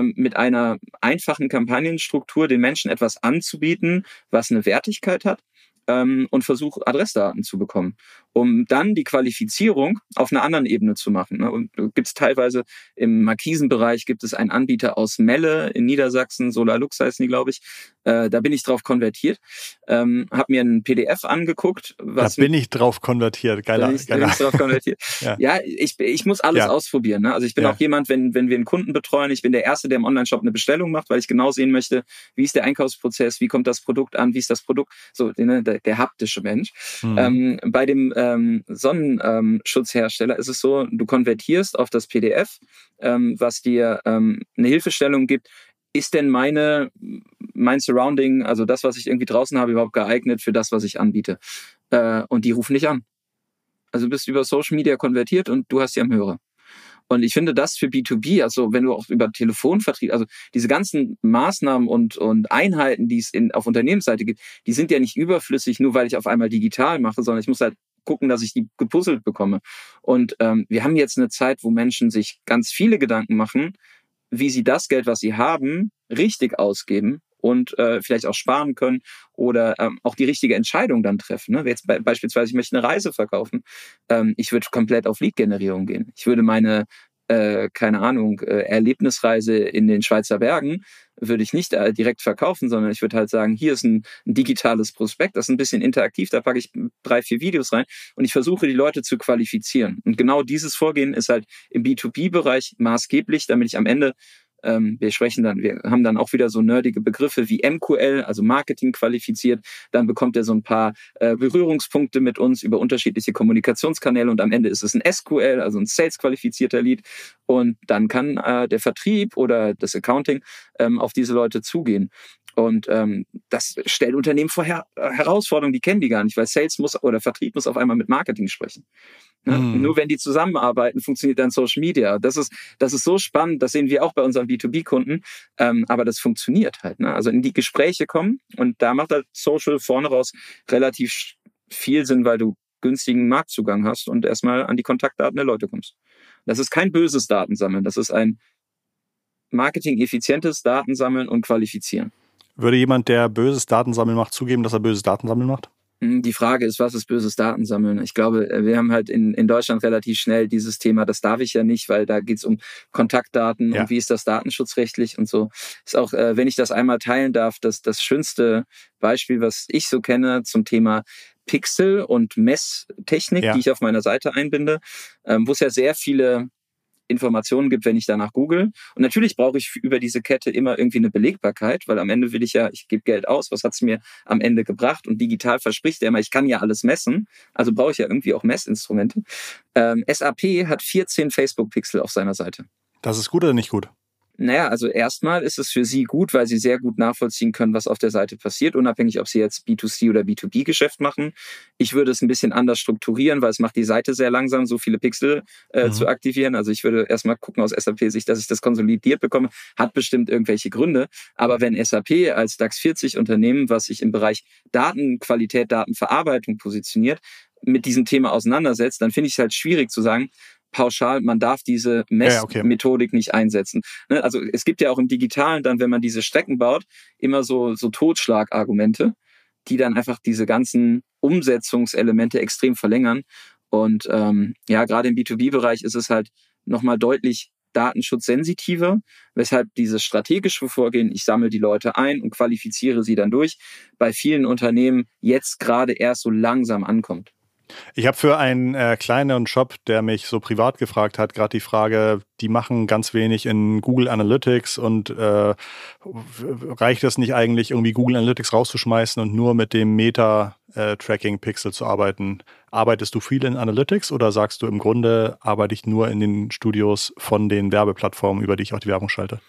mit einer einfachen Kampagnenstruktur den Menschen etwas anzubieten, was eine Wertigkeit hat ähm, und versuche Adressdaten zu bekommen um dann die Qualifizierung auf einer anderen Ebene zu machen. Ne? Und gibt es teilweise im Markisenbereich gibt es einen Anbieter aus Melle in Niedersachsen, Solarlux heißen die, glaube ich. Äh, da bin ich drauf konvertiert, ähm, habe mir ein PDF angeguckt. Was da bin ich drauf konvertiert, geiler. Bin ich, geiler. Bin ich drauf konvertiert. ja. ja, ich, ich muss alles ja. ausprobieren. Ne? Also ich bin ja. auch jemand, wenn, wenn wir einen Kunden betreuen, ich bin der Erste, der im Online-Shop eine Bestellung macht, weil ich genau sehen möchte, wie ist der Einkaufsprozess, wie kommt das Produkt an, wie ist das Produkt, so ne, der, der haptische Mensch. Mhm. Ähm, bei dem ähm, Sonnenschutzhersteller ist es so, du konvertierst auf das PDF, ähm, was dir ähm, eine Hilfestellung gibt. Ist denn meine, mein Surrounding, also das, was ich irgendwie draußen habe, überhaupt geeignet für das, was ich anbiete? Äh, und die rufen nicht an. Also du bist über Social Media konvertiert und du hast sie am Hörer. Und ich finde das für B2B, also wenn du auch über Telefonvertrieb, also diese ganzen Maßnahmen und, und Einheiten, die es in, auf Unternehmensseite gibt, die sind ja nicht überflüssig, nur weil ich auf einmal digital mache, sondern ich muss halt gucken, dass ich die gepuzzelt bekomme. Und ähm, wir haben jetzt eine Zeit, wo Menschen sich ganz viele Gedanken machen, wie sie das Geld, was sie haben, richtig ausgeben und äh, vielleicht auch sparen können oder ähm, auch die richtige Entscheidung dann treffen. Ne? Jetzt be beispielsweise, ich möchte eine Reise verkaufen. Ähm, ich würde komplett auf Lead-Generierung gehen. Ich würde meine äh, keine Ahnung, äh, Erlebnisreise in den Schweizer Bergen, würde ich nicht äh, direkt verkaufen, sondern ich würde halt sagen, hier ist ein, ein, digitales Prospekt, das ist ein bisschen interaktiv, da packe ich drei, vier Videos rein und ich versuche die Leute zu qualifizieren. Und genau dieses Vorgehen ist halt im B2B-Bereich maßgeblich, damit ich am Ende ähm, wir sprechen dann, wir haben dann auch wieder so nerdige Begriffe wie MQL, also Marketing qualifiziert. Dann bekommt er so ein paar äh, Berührungspunkte mit uns über unterschiedliche Kommunikationskanäle und am Ende ist es ein SQL, also ein Sales qualifizierter Lead. Und dann kann äh, der Vertrieb oder das Accounting ähm, auf diese Leute zugehen. Und ähm, das stellt Unternehmen vor Her Herausforderungen, die kennen die gar nicht, weil Sales muss oder Vertrieb muss auf einmal mit Marketing sprechen. Ne? Mhm. Nur wenn die zusammenarbeiten, funktioniert dann Social Media. Das ist, das ist so spannend, das sehen wir auch bei unseren B2B-Kunden, ähm, aber das funktioniert halt. Ne? Also in die Gespräche kommen und da macht halt Social vorne raus relativ viel Sinn, weil du günstigen Marktzugang hast und erstmal an die Kontaktdaten der Leute kommst. Das ist kein böses Datensammeln, das ist ein marketing-effizientes Datensammeln und Qualifizieren. Würde jemand, der böses Datensammeln macht, zugeben, dass er böses Datensammeln macht? Hm, die Frage ist, was ist böses Datensammeln? Ich glaube, äh, wir haben halt in, in Deutschland relativ schnell dieses Thema, das darf ich ja nicht, weil da geht es um Kontaktdaten ja. und wie ist das datenschutzrechtlich und so. Ist auch, äh, wenn ich das einmal teilen darf, das, das schönste Beispiel, was ich so kenne zum Thema Pixel und Messtechnik, ja. die ich auf meiner Seite einbinde, ähm, wo es ja sehr viele Informationen gibt, wenn ich danach google. Und natürlich brauche ich über diese Kette immer irgendwie eine Belegbarkeit, weil am Ende will ich ja, ich gebe Geld aus, was hat es mir am Ende gebracht? Und digital verspricht er immer, ich kann ja alles messen, also brauche ich ja irgendwie auch Messinstrumente. Ähm, SAP hat 14 Facebook-Pixel auf seiner Seite. Das ist gut oder nicht gut? Naja, also erstmal ist es für Sie gut, weil Sie sehr gut nachvollziehen können, was auf der Seite passiert, unabhängig, ob Sie jetzt B2C oder B2B-Geschäft machen. Ich würde es ein bisschen anders strukturieren, weil es macht die Seite sehr langsam, so viele Pixel äh, mhm. zu aktivieren. Also ich würde erstmal gucken aus SAP-Sicht, dass ich das konsolidiert bekomme. Hat bestimmt irgendwelche Gründe. Aber wenn SAP als DAX 40 Unternehmen, was sich im Bereich Datenqualität, Datenverarbeitung positioniert, mit diesem Thema auseinandersetzt, dann finde ich es halt schwierig zu sagen, pauschal, man darf diese Messmethodik ja, okay. nicht einsetzen. Ne, also es gibt ja auch im Digitalen dann, wenn man diese Strecken baut, immer so, so Totschlagargumente, die dann einfach diese ganzen Umsetzungselemente extrem verlängern. Und ähm, ja, gerade im B2B-Bereich ist es halt nochmal deutlich datenschutzsensitiver, weshalb dieses strategische Vorgehen, ich sammle die Leute ein und qualifiziere sie dann durch, bei vielen Unternehmen jetzt gerade erst so langsam ankommt. Ich habe für einen äh, kleineren Shop, der mich so privat gefragt hat, gerade die Frage, die machen ganz wenig in Google Analytics und äh, reicht es nicht eigentlich irgendwie Google Analytics rauszuschmeißen und nur mit dem Meta-Tracking-Pixel zu arbeiten? Arbeitest du viel in Analytics oder sagst du im Grunde arbeite ich nur in den Studios von den Werbeplattformen, über die ich auch die Werbung schalte?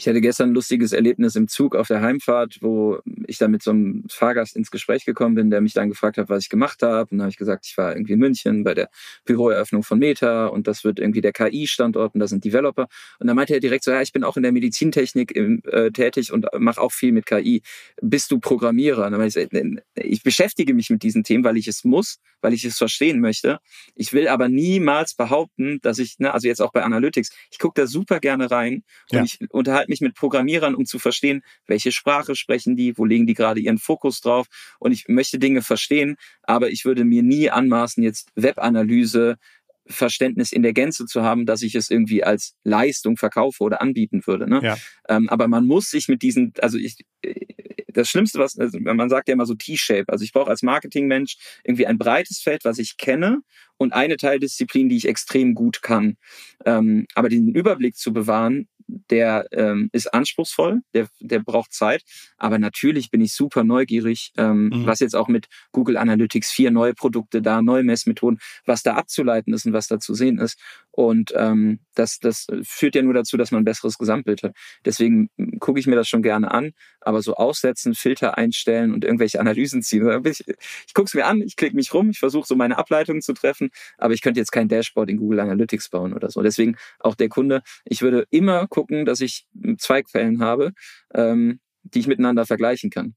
Ich hatte gestern ein lustiges Erlebnis im Zug auf der Heimfahrt, wo ich dann mit so einem Fahrgast ins Gespräch gekommen bin, der mich dann gefragt hat, was ich gemacht habe. Und dann habe ich gesagt, ich war irgendwie in München bei der Büroeröffnung von Meta und das wird irgendwie der KI-Standort und da sind Developer. Und dann meinte er direkt so, ja, ich bin auch in der Medizintechnik im, äh, tätig und mache auch viel mit KI. Bist du Programmierer? Und dann meinte ich, ich beschäftige mich mit diesen Themen, weil ich es muss, weil ich es verstehen möchte. Ich will aber niemals behaupten, dass ich, ne, also jetzt auch bei Analytics, ich gucke da super gerne rein und ja. ich unterhalte mich mit Programmierern, um zu verstehen, welche Sprache sprechen die, wo legen die gerade ihren Fokus drauf. Und ich möchte Dinge verstehen, aber ich würde mir nie anmaßen, jetzt Webanalyse, Verständnis in der Gänze zu haben, dass ich es irgendwie als Leistung verkaufe oder anbieten würde. Ne? Ja. Ähm, aber man muss sich mit diesen, also ich, das Schlimmste, was, also man sagt ja immer so T-Shape. Also ich brauche als Marketingmensch irgendwie ein breites Feld, was ich kenne und eine Teildisziplin, die ich extrem gut kann. Ähm, aber den Überblick zu bewahren, der ähm, ist anspruchsvoll, der, der braucht Zeit. Aber natürlich bin ich super neugierig, ähm, mhm. was jetzt auch mit Google Analytics 4 neue Produkte da, neue Messmethoden, was da abzuleiten ist und was da zu sehen ist. Und ähm, das, das führt ja nur dazu, dass man ein besseres Gesamtbild hat. Deswegen gucke ich mir das schon gerne an, aber so aussetzen, Filter einstellen und irgendwelche Analysen ziehen. Ich, ich gucke es mir an, ich klicke mich rum, ich versuche so meine Ableitungen zu treffen, aber ich könnte jetzt kein Dashboard in Google Analytics bauen oder so. Deswegen auch der Kunde, ich würde immer gucken, gucken, dass ich zwei Quellen habe, ähm, die ich miteinander vergleichen kann.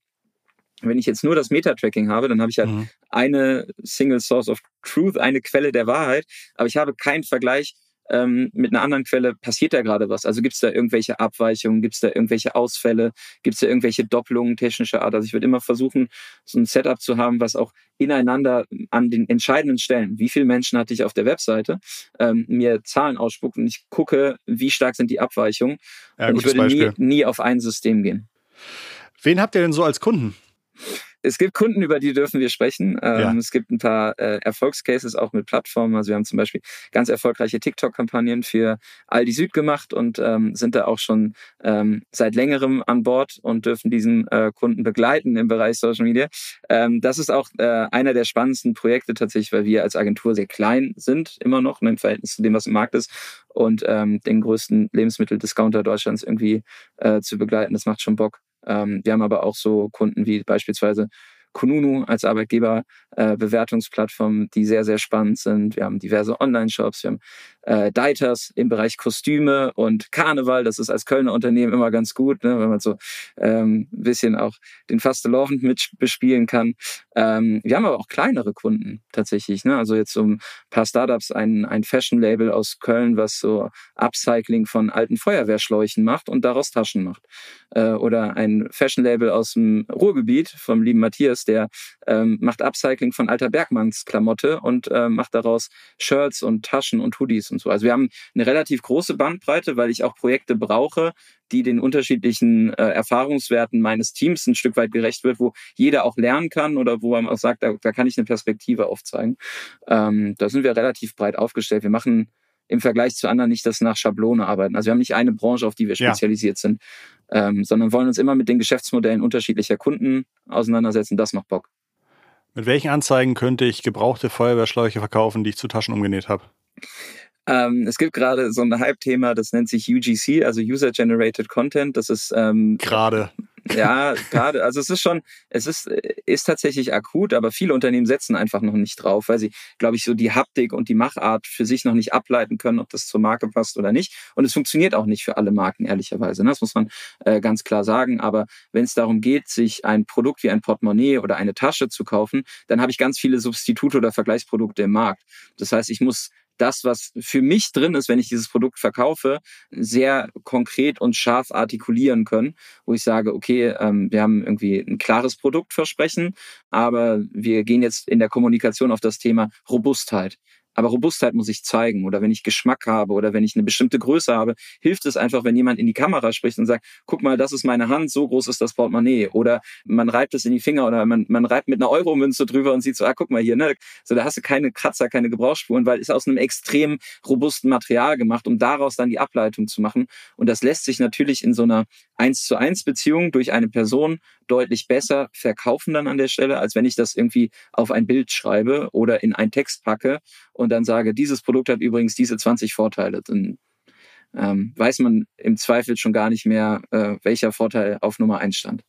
Wenn ich jetzt nur das Meta-Tracking habe, dann habe ich halt mhm. eine Single Source of Truth, eine Quelle der Wahrheit, aber ich habe keinen Vergleich ähm, mit einer anderen Quelle, passiert da gerade was? Also gibt es da irgendwelche Abweichungen, gibt es da irgendwelche Ausfälle, gibt es da irgendwelche Doppelungen technischer Art? Also ich würde immer versuchen, so ein Setup zu haben, was auch ineinander an den entscheidenden Stellen, wie viele Menschen hatte ich auf der Webseite, ähm, mir Zahlen ausspuckt und ich gucke, wie stark sind die Abweichungen. Ja, und ich würde nie, nie auf ein System gehen. Wen habt ihr denn so als Kunden? Es gibt Kunden, über die dürfen wir sprechen. Ähm, ja. Es gibt ein paar äh, Erfolgscases auch mit Plattformen. Also wir haben zum Beispiel ganz erfolgreiche TikTok-Kampagnen für Aldi Süd gemacht und ähm, sind da auch schon ähm, seit längerem an Bord und dürfen diesen äh, Kunden begleiten im Bereich Social Media. Ähm, das ist auch äh, einer der spannendsten Projekte tatsächlich, weil wir als Agentur sehr klein sind, immer noch im Verhältnis zu dem, was im Markt ist und ähm, den größten Lebensmitteldiscounter Deutschlands irgendwie äh, zu begleiten. Das macht schon Bock. Ähm, wir haben aber auch so Kunden wie beispielsweise Kununu als Arbeitgeber, äh, die sehr, sehr spannend sind. Wir haben diverse Online-Shops, wir haben äh, Deiters im Bereich Kostüme und Karneval. Das ist als Kölner Unternehmen immer ganz gut, ne, wenn man so ähm, ein bisschen auch den Fastelovend mit bespielen kann. Ähm, wir haben aber auch kleinere Kunden tatsächlich. Ne? Also jetzt so ein paar Startups, ein, ein Fashion-Label aus Köln, was so Upcycling von alten Feuerwehrschläuchen macht und daraus Taschen macht. Äh, oder ein Fashion-Label aus dem Ruhrgebiet vom lieben Matthias, der ähm, macht Upcycling von alter Bergmannsklamotte und äh, macht daraus Shirts und Taschen und Hoodies und so. Also wir haben eine relativ große Bandbreite, weil ich auch Projekte brauche, die den unterschiedlichen äh, Erfahrungswerten meines Teams ein Stück weit gerecht wird, wo jeder auch lernen kann oder wo man auch sagt, da, da kann ich eine Perspektive aufzeigen. Ähm, da sind wir relativ breit aufgestellt. Wir machen im Vergleich zu anderen nicht das nach Schablone arbeiten. Also wir haben nicht eine Branche, auf die wir spezialisiert ja. sind, ähm, sondern wollen uns immer mit den Geschäftsmodellen unterschiedlicher Kunden auseinandersetzen. Das macht Bock. Mit welchen Anzeigen könnte ich gebrauchte Feuerwehrschläuche verkaufen, die ich zu Taschen umgenäht habe? Ähm, es gibt gerade so ein Hype-Thema, das nennt sich UGC, also User Generated Content. Das ist ähm, gerade. Ja, gerade, also es ist schon, es ist, ist tatsächlich akut, aber viele Unternehmen setzen einfach noch nicht drauf, weil sie, glaube ich, so die Haptik und die Machart für sich noch nicht ableiten können, ob das zur Marke passt oder nicht. Und es funktioniert auch nicht für alle Marken, ehrlicherweise. Ne? Das muss man äh, ganz klar sagen. Aber wenn es darum geht, sich ein Produkt wie ein Portemonnaie oder eine Tasche zu kaufen, dann habe ich ganz viele Substitute oder Vergleichsprodukte im Markt. Das heißt, ich muss das, was für mich drin ist, wenn ich dieses Produkt verkaufe, sehr konkret und scharf artikulieren können, wo ich sage, okay, ähm, wir haben irgendwie ein klares Produktversprechen, aber wir gehen jetzt in der Kommunikation auf das Thema Robustheit. Aber Robustheit muss ich zeigen. Oder wenn ich Geschmack habe oder wenn ich eine bestimmte Größe habe, hilft es einfach, wenn jemand in die Kamera spricht und sagt, guck mal, das ist meine Hand, so groß ist das Portemonnaie. Oder man reibt es in die Finger oder man, man reibt mit einer Euromünze drüber und sieht so, ah, guck mal hier, ne? So, da hast du keine Kratzer, keine Gebrauchsspuren, weil es aus einem extrem robusten Material gemacht, um daraus dann die Ableitung zu machen. Und das lässt sich natürlich in so einer eins zu eins Beziehung durch eine Person deutlich besser verkaufen dann an der Stelle, als wenn ich das irgendwie auf ein Bild schreibe oder in einen Text packe und dann sage, dieses Produkt hat übrigens diese 20 Vorteile. Dann ähm, weiß man im Zweifel schon gar nicht mehr, äh, welcher Vorteil auf Nummer eins stand.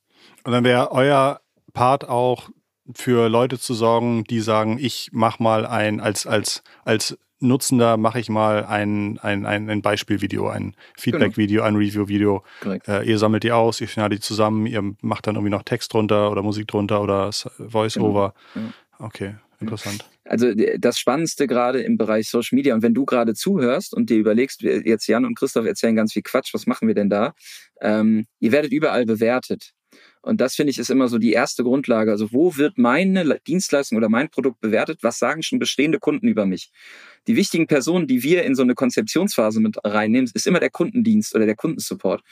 Und dann wäre euer Part auch für Leute zu sorgen, die sagen, ich mach mal ein als als als Nutzender mache ich mal ein, ein, ein, ein Beispielvideo, ein Feedback-Video, ein Review-Video. Äh, ihr sammelt die aus, ihr schneidet die zusammen, ihr macht dann irgendwie noch Text drunter oder Musik drunter oder Voice-Over. Genau. Okay, interessant. Also das Spannendste gerade im Bereich Social Media und wenn du gerade zuhörst und dir überlegst, jetzt Jan und Christoph erzählen ganz viel Quatsch, was machen wir denn da? Ähm, ihr werdet überall bewertet. Und das finde ich ist immer so die erste Grundlage. Also wo wird meine Dienstleistung oder mein Produkt bewertet? Was sagen schon bestehende Kunden über mich? Die wichtigen Personen, die wir in so eine Konzeptionsphase mit reinnehmen, ist immer der Kundendienst oder der Kundensupport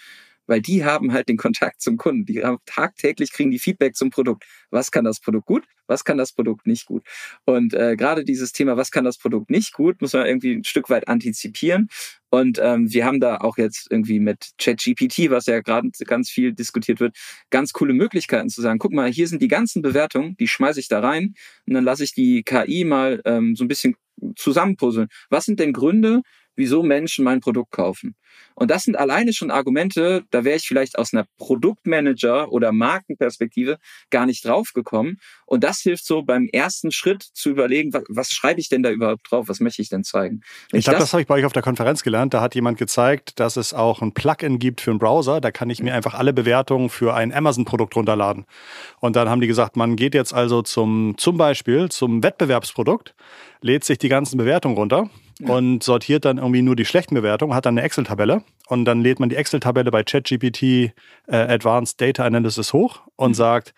weil die haben halt den Kontakt zum Kunden. Die haben tagtäglich kriegen die Feedback zum Produkt. Was kann das Produkt gut? Was kann das Produkt nicht gut? Und äh, gerade dieses Thema, was kann das Produkt nicht gut, muss man irgendwie ein Stück weit antizipieren. Und ähm, wir haben da auch jetzt irgendwie mit ChatGPT, was ja gerade ganz viel diskutiert wird, ganz coole Möglichkeiten zu sagen, guck mal, hier sind die ganzen Bewertungen, die schmeiße ich da rein und dann lasse ich die KI mal ähm, so ein bisschen zusammenpuzzeln. Was sind denn Gründe, wieso Menschen mein Produkt kaufen. Und das sind alleine schon Argumente, da wäre ich vielleicht aus einer Produktmanager- oder Markenperspektive gar nicht draufgekommen. Und das hilft so beim ersten Schritt zu überlegen, was, was schreibe ich denn da überhaupt drauf? Was möchte ich denn zeigen? Wenn ich glaube, das, das habe ich bei euch auf der Konferenz gelernt. Da hat jemand gezeigt, dass es auch ein Plugin gibt für einen Browser. Da kann ich mir einfach alle Bewertungen für ein Amazon-Produkt runterladen. Und dann haben die gesagt, man geht jetzt also zum, zum Beispiel zum Wettbewerbsprodukt, lädt sich die ganzen Bewertungen runter und sortiert dann irgendwie nur die schlechten Bewertungen, hat dann eine Excel-Tabelle und dann lädt man die Excel-Tabelle bei ChatGPT äh, Advanced Data Analysis hoch und mhm. sagt,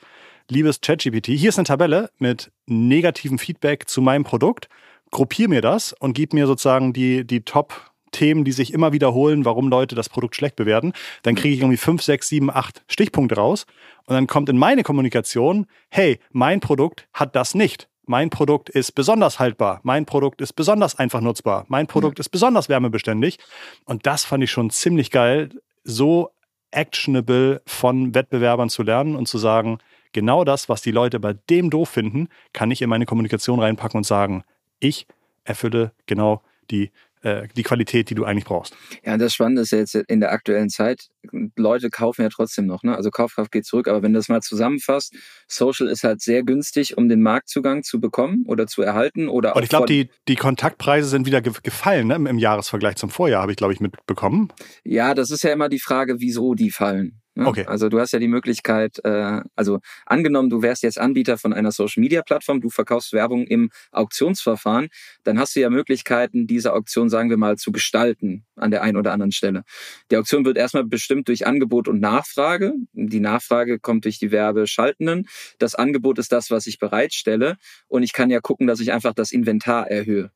liebes ChatGPT, hier ist eine Tabelle mit negativem Feedback zu meinem Produkt, gruppier mir das und gib mir sozusagen die, die Top- Themen, die sich immer wiederholen, warum Leute das Produkt schlecht bewerten. Dann kriege ich irgendwie fünf, sechs, sieben, acht Stichpunkte raus. Und dann kommt in meine Kommunikation, hey, mein Produkt hat das nicht mein Produkt ist besonders haltbar, mein Produkt ist besonders einfach nutzbar, mein Produkt ja. ist besonders wärmebeständig. Und das fand ich schon ziemlich geil, so actionable von Wettbewerbern zu lernen und zu sagen, genau das, was die Leute bei dem doof finden, kann ich in meine Kommunikation reinpacken und sagen, ich erfülle genau die äh, die Qualität, die du eigentlich brauchst. Ja, das Spannende ist ja jetzt in der aktuellen Zeit, Leute kaufen ja trotzdem noch, ne? Also Kaufkraft geht zurück, aber wenn du das mal zusammenfasst, Social ist halt sehr günstig, um den Marktzugang zu bekommen oder zu erhalten oder Und ich glaube, die, die Kontaktpreise sind wieder gefallen, ne? Im Jahresvergleich zum Vorjahr, habe ich, glaube ich, mitbekommen. Ja, das ist ja immer die Frage, wieso die fallen. Ne? Okay. Also du hast ja die Möglichkeit, äh, also angenommen, du wärst jetzt Anbieter von einer Social-Media-Plattform, du verkaufst Werbung im Auktionsverfahren, dann hast du ja Möglichkeiten, diese Auktion, sagen wir mal, zu gestalten an der einen oder anderen Stelle. Die Auktion wird erstmal bestimmt durch Angebot und Nachfrage. Die Nachfrage kommt durch die Werbeschaltenden. Das Angebot ist das, was ich bereitstelle. Und ich kann ja gucken, dass ich einfach das Inventar erhöhe.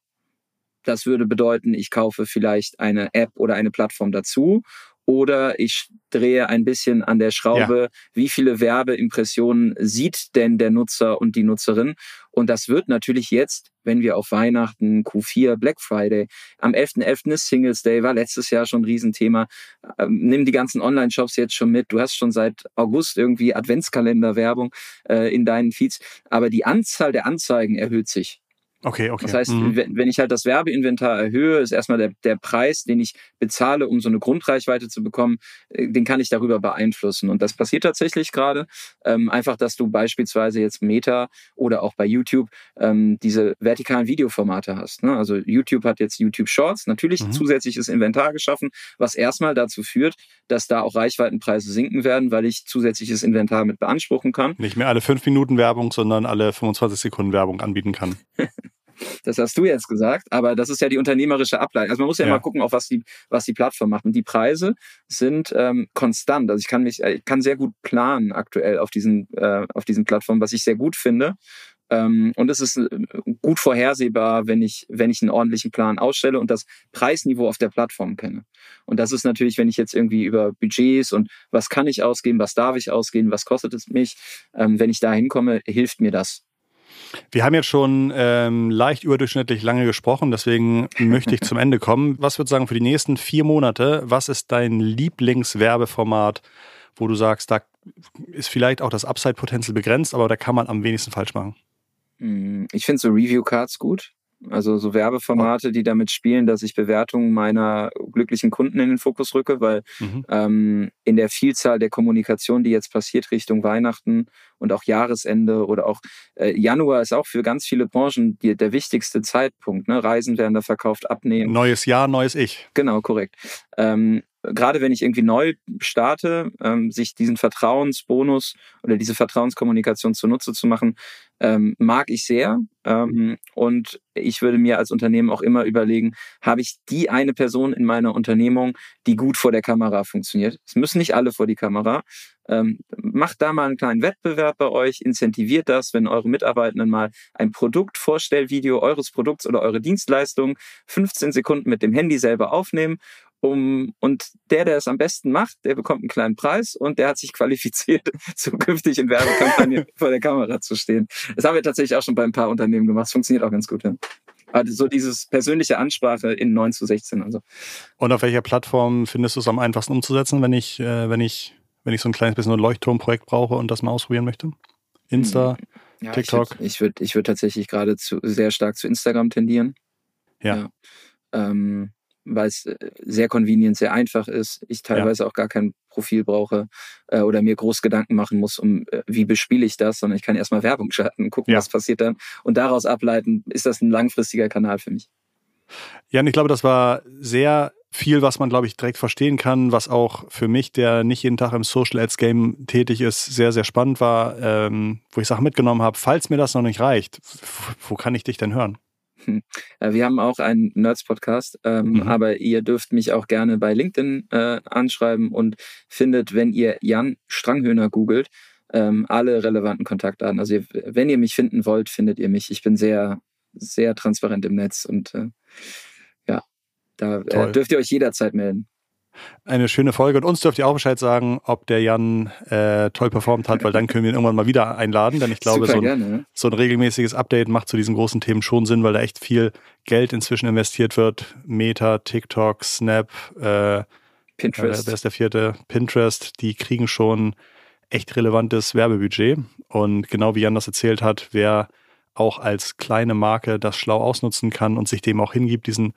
Das würde bedeuten, ich kaufe vielleicht eine App oder eine Plattform dazu oder ich drehe ein bisschen an der Schraube, ja. wie viele Werbeimpressionen sieht denn der Nutzer und die Nutzerin. Und das wird natürlich jetzt, wenn wir auf Weihnachten, Q4, Black Friday, am 11.11. .11. ist Singles Day, war letztes Jahr schon ein Riesenthema. Ähm, nimm die ganzen Online-Shops jetzt schon mit. Du hast schon seit August irgendwie Adventskalender-Werbung äh, in deinen Feeds. Aber die Anzahl der Anzeigen erhöht sich. Okay, okay. Das heißt, mhm. wenn ich halt das Werbeinventar erhöhe, ist erstmal der, der Preis, den ich bezahle, um so eine Grundreichweite zu bekommen, äh, den kann ich darüber beeinflussen. Und das passiert tatsächlich gerade. Ähm, einfach, dass du beispielsweise jetzt Meta oder auch bei YouTube ähm, diese vertikalen Videoformate hast. Ne? Also YouTube hat jetzt YouTube Shorts, natürlich mhm. zusätzliches Inventar geschaffen, was erstmal dazu führt, dass da auch Reichweitenpreise sinken werden, weil ich zusätzliches Inventar mit beanspruchen kann. Nicht mehr alle fünf Minuten Werbung, sondern alle 25 Sekunden Werbung anbieten kann. Das hast du jetzt gesagt, aber das ist ja die unternehmerische Ableitung. Also man muss ja, ja. mal gucken, auf was die, was die Plattform macht. Und die Preise sind ähm, konstant. Also ich kann mich, äh, ich kann sehr gut planen aktuell auf diesen, äh, auf diesen Plattformen, was ich sehr gut finde. Ähm, und es ist äh, gut vorhersehbar, wenn ich, wenn ich einen ordentlichen Plan ausstelle und das Preisniveau auf der Plattform kenne. Und das ist natürlich, wenn ich jetzt irgendwie über Budgets und was kann ich ausgeben, was darf ich ausgeben, was kostet es mich, ähm, wenn ich da hinkomme, hilft mir das wir haben jetzt schon ähm, leicht überdurchschnittlich lange gesprochen, deswegen möchte ich zum Ende kommen. Was würdest du sagen für die nächsten vier Monate? Was ist dein Lieblingswerbeformat, wo du sagst, da ist vielleicht auch das Upside-Potenzial begrenzt, aber da kann man am wenigsten falsch machen? Hm, ich finde so Review-Cards gut. Also so Werbeformate, die damit spielen, dass ich Bewertungen meiner glücklichen Kunden in den Fokus rücke, weil mhm. ähm, in der Vielzahl der Kommunikation, die jetzt passiert Richtung Weihnachten und auch Jahresende oder auch äh, Januar ist auch für ganz viele Branchen die, der wichtigste Zeitpunkt. Ne? Reisen werden da verkauft, abnehmen. Neues Jahr, neues Ich. Genau, korrekt. Ähm, gerade wenn ich irgendwie neu starte, ähm, sich diesen Vertrauensbonus oder diese Vertrauenskommunikation zunutze zu machen, ähm, mag ich sehr. Ähm, und ich würde mir als Unternehmen auch immer überlegen, habe ich die eine Person in meiner Unternehmung, die gut vor der Kamera funktioniert? Es müssen nicht alle vor die Kamera. Ähm, macht da mal einen kleinen Wettbewerb bei euch, incentiviert das, wenn eure Mitarbeitenden mal ein Produktvorstellvideo eures Produkts oder eure Dienstleistung 15 Sekunden mit dem Handy selber aufnehmen um, und der, der es am besten macht, der bekommt einen kleinen Preis und der hat sich qualifiziert, zukünftig in Werbekampagnen vor der Kamera zu stehen. Das haben wir tatsächlich auch schon bei ein paar Unternehmen gemacht. Das funktioniert auch ganz gut. Ja. Also so dieses persönliche Ansprache in 9 zu 16 und so. Und auf welcher Plattform findest du es am einfachsten umzusetzen, wenn ich, äh, wenn ich, wenn ich so ein kleines bisschen ein Leuchtturmprojekt brauche und das mal ausprobieren möchte? Insta, hm. ja, TikTok? Ich würde ich würd, würd tatsächlich gerade zu, sehr stark zu Instagram tendieren. Ja. ja. Ähm, weil es äh, sehr convenient, sehr einfach ist. Ich teilweise ja. auch gar kein Profil brauche äh, oder mir groß Gedanken machen muss, um äh, wie bespiele ich das, sondern ich kann erstmal Werbung schalten, gucken, ja. was passiert dann und daraus ableiten, ist das ein langfristiger Kanal für mich. Ja, und ich glaube, das war sehr viel, was man, glaube ich, direkt verstehen kann, was auch für mich, der nicht jeden Tag im Social Ads Game tätig ist, sehr, sehr spannend war, ähm, wo ich Sachen mitgenommen habe. Falls mir das noch nicht reicht, wo kann ich dich denn hören? Hm. Äh, wir haben auch einen Nerds-Podcast, ähm, mhm. aber ihr dürft mich auch gerne bei LinkedIn äh, anschreiben und findet, wenn ihr Jan Stranghöhner googelt, ähm, alle relevanten Kontaktdaten. Also ihr, wenn ihr mich finden wollt, findet ihr mich. Ich bin sehr, sehr transparent im Netz und äh, ja, da äh, dürft ihr euch jederzeit melden eine schöne Folge. Und uns dürft ihr auch Bescheid sagen, ob der Jan äh, toll performt hat, weil dann können wir ihn irgendwann mal wieder einladen. Denn ich glaube, so ein, gerne, so ein, regelmäßiges Update macht zu diesen großen Themen schon Sinn, weil da echt viel Geld inzwischen investiert wird. Meta, TikTok, Snap, äh, Pinterest. Äh, wer ist der vierte? Pinterest, die kriegen schon echt relevantes Werbebudget. Und genau wie Jan das erzählt hat, wer auch als kleine Marke das schlau ausnutzen kann und sich dem auch hingibt, diesen,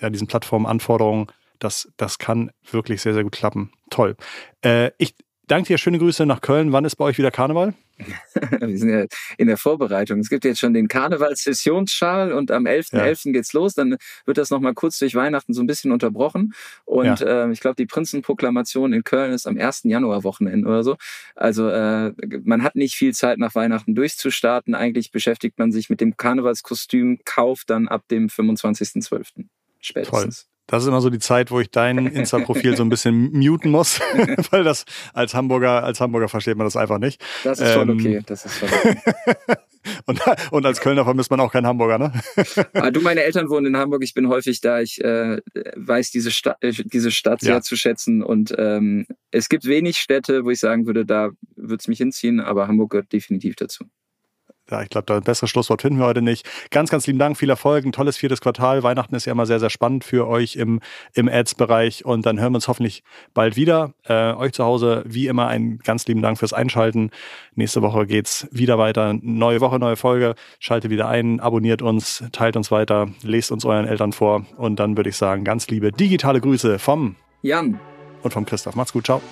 ja, diesen Plattformanforderungen, das, das kann wirklich sehr, sehr gut klappen. Toll. Äh, ich danke dir. Schöne Grüße nach Köln. Wann ist bei euch wieder Karneval? Wir sind ja in der Vorbereitung. Es gibt jetzt schon den Karnevalssessionsschal und am 11.11. Ja. .11. geht's los. Dann wird das nochmal kurz durch Weihnachten so ein bisschen unterbrochen. Und ja. äh, ich glaube, die Prinzenproklamation in Köln ist am 1. Januar-Wochenende oder so. Also äh, man hat nicht viel Zeit nach Weihnachten durchzustarten. Eigentlich beschäftigt man sich mit dem Karnevalskostüm, kauft dann ab dem 25.12. spätestens. Toll. Das ist immer so die Zeit, wo ich dein Insta-Profil so ein bisschen muten muss, weil das als Hamburger, als Hamburger versteht man das einfach nicht. Das ist schon ähm, okay. Das ist schon okay. und, und, als Kölner vermisst man auch keinen Hamburger, ne? ah, du, meine Eltern wohnen in Hamburg. Ich bin häufig da. Ich äh, weiß diese, Sta äh, diese Stadt sehr ja. zu schätzen. Und ähm, es gibt wenig Städte, wo ich sagen würde, da würde es mich hinziehen. Aber Hamburg gehört definitiv dazu. Ja, ich glaube, ein besseres Schlusswort finden wir heute nicht. Ganz, ganz lieben Dank, viel Erfolg, ein tolles viertes Quartal. Weihnachten ist ja immer sehr, sehr spannend für euch im, im Ads-Bereich und dann hören wir uns hoffentlich bald wieder. Äh, euch zu Hause, wie immer, einen ganz lieben Dank fürs Einschalten. Nächste Woche geht's wieder weiter. Neue Woche, neue Folge. Schaltet wieder ein, abonniert uns, teilt uns weiter, lest uns euren Eltern vor und dann würde ich sagen, ganz liebe digitale Grüße vom Jan und vom Christoph. Macht's gut, ciao.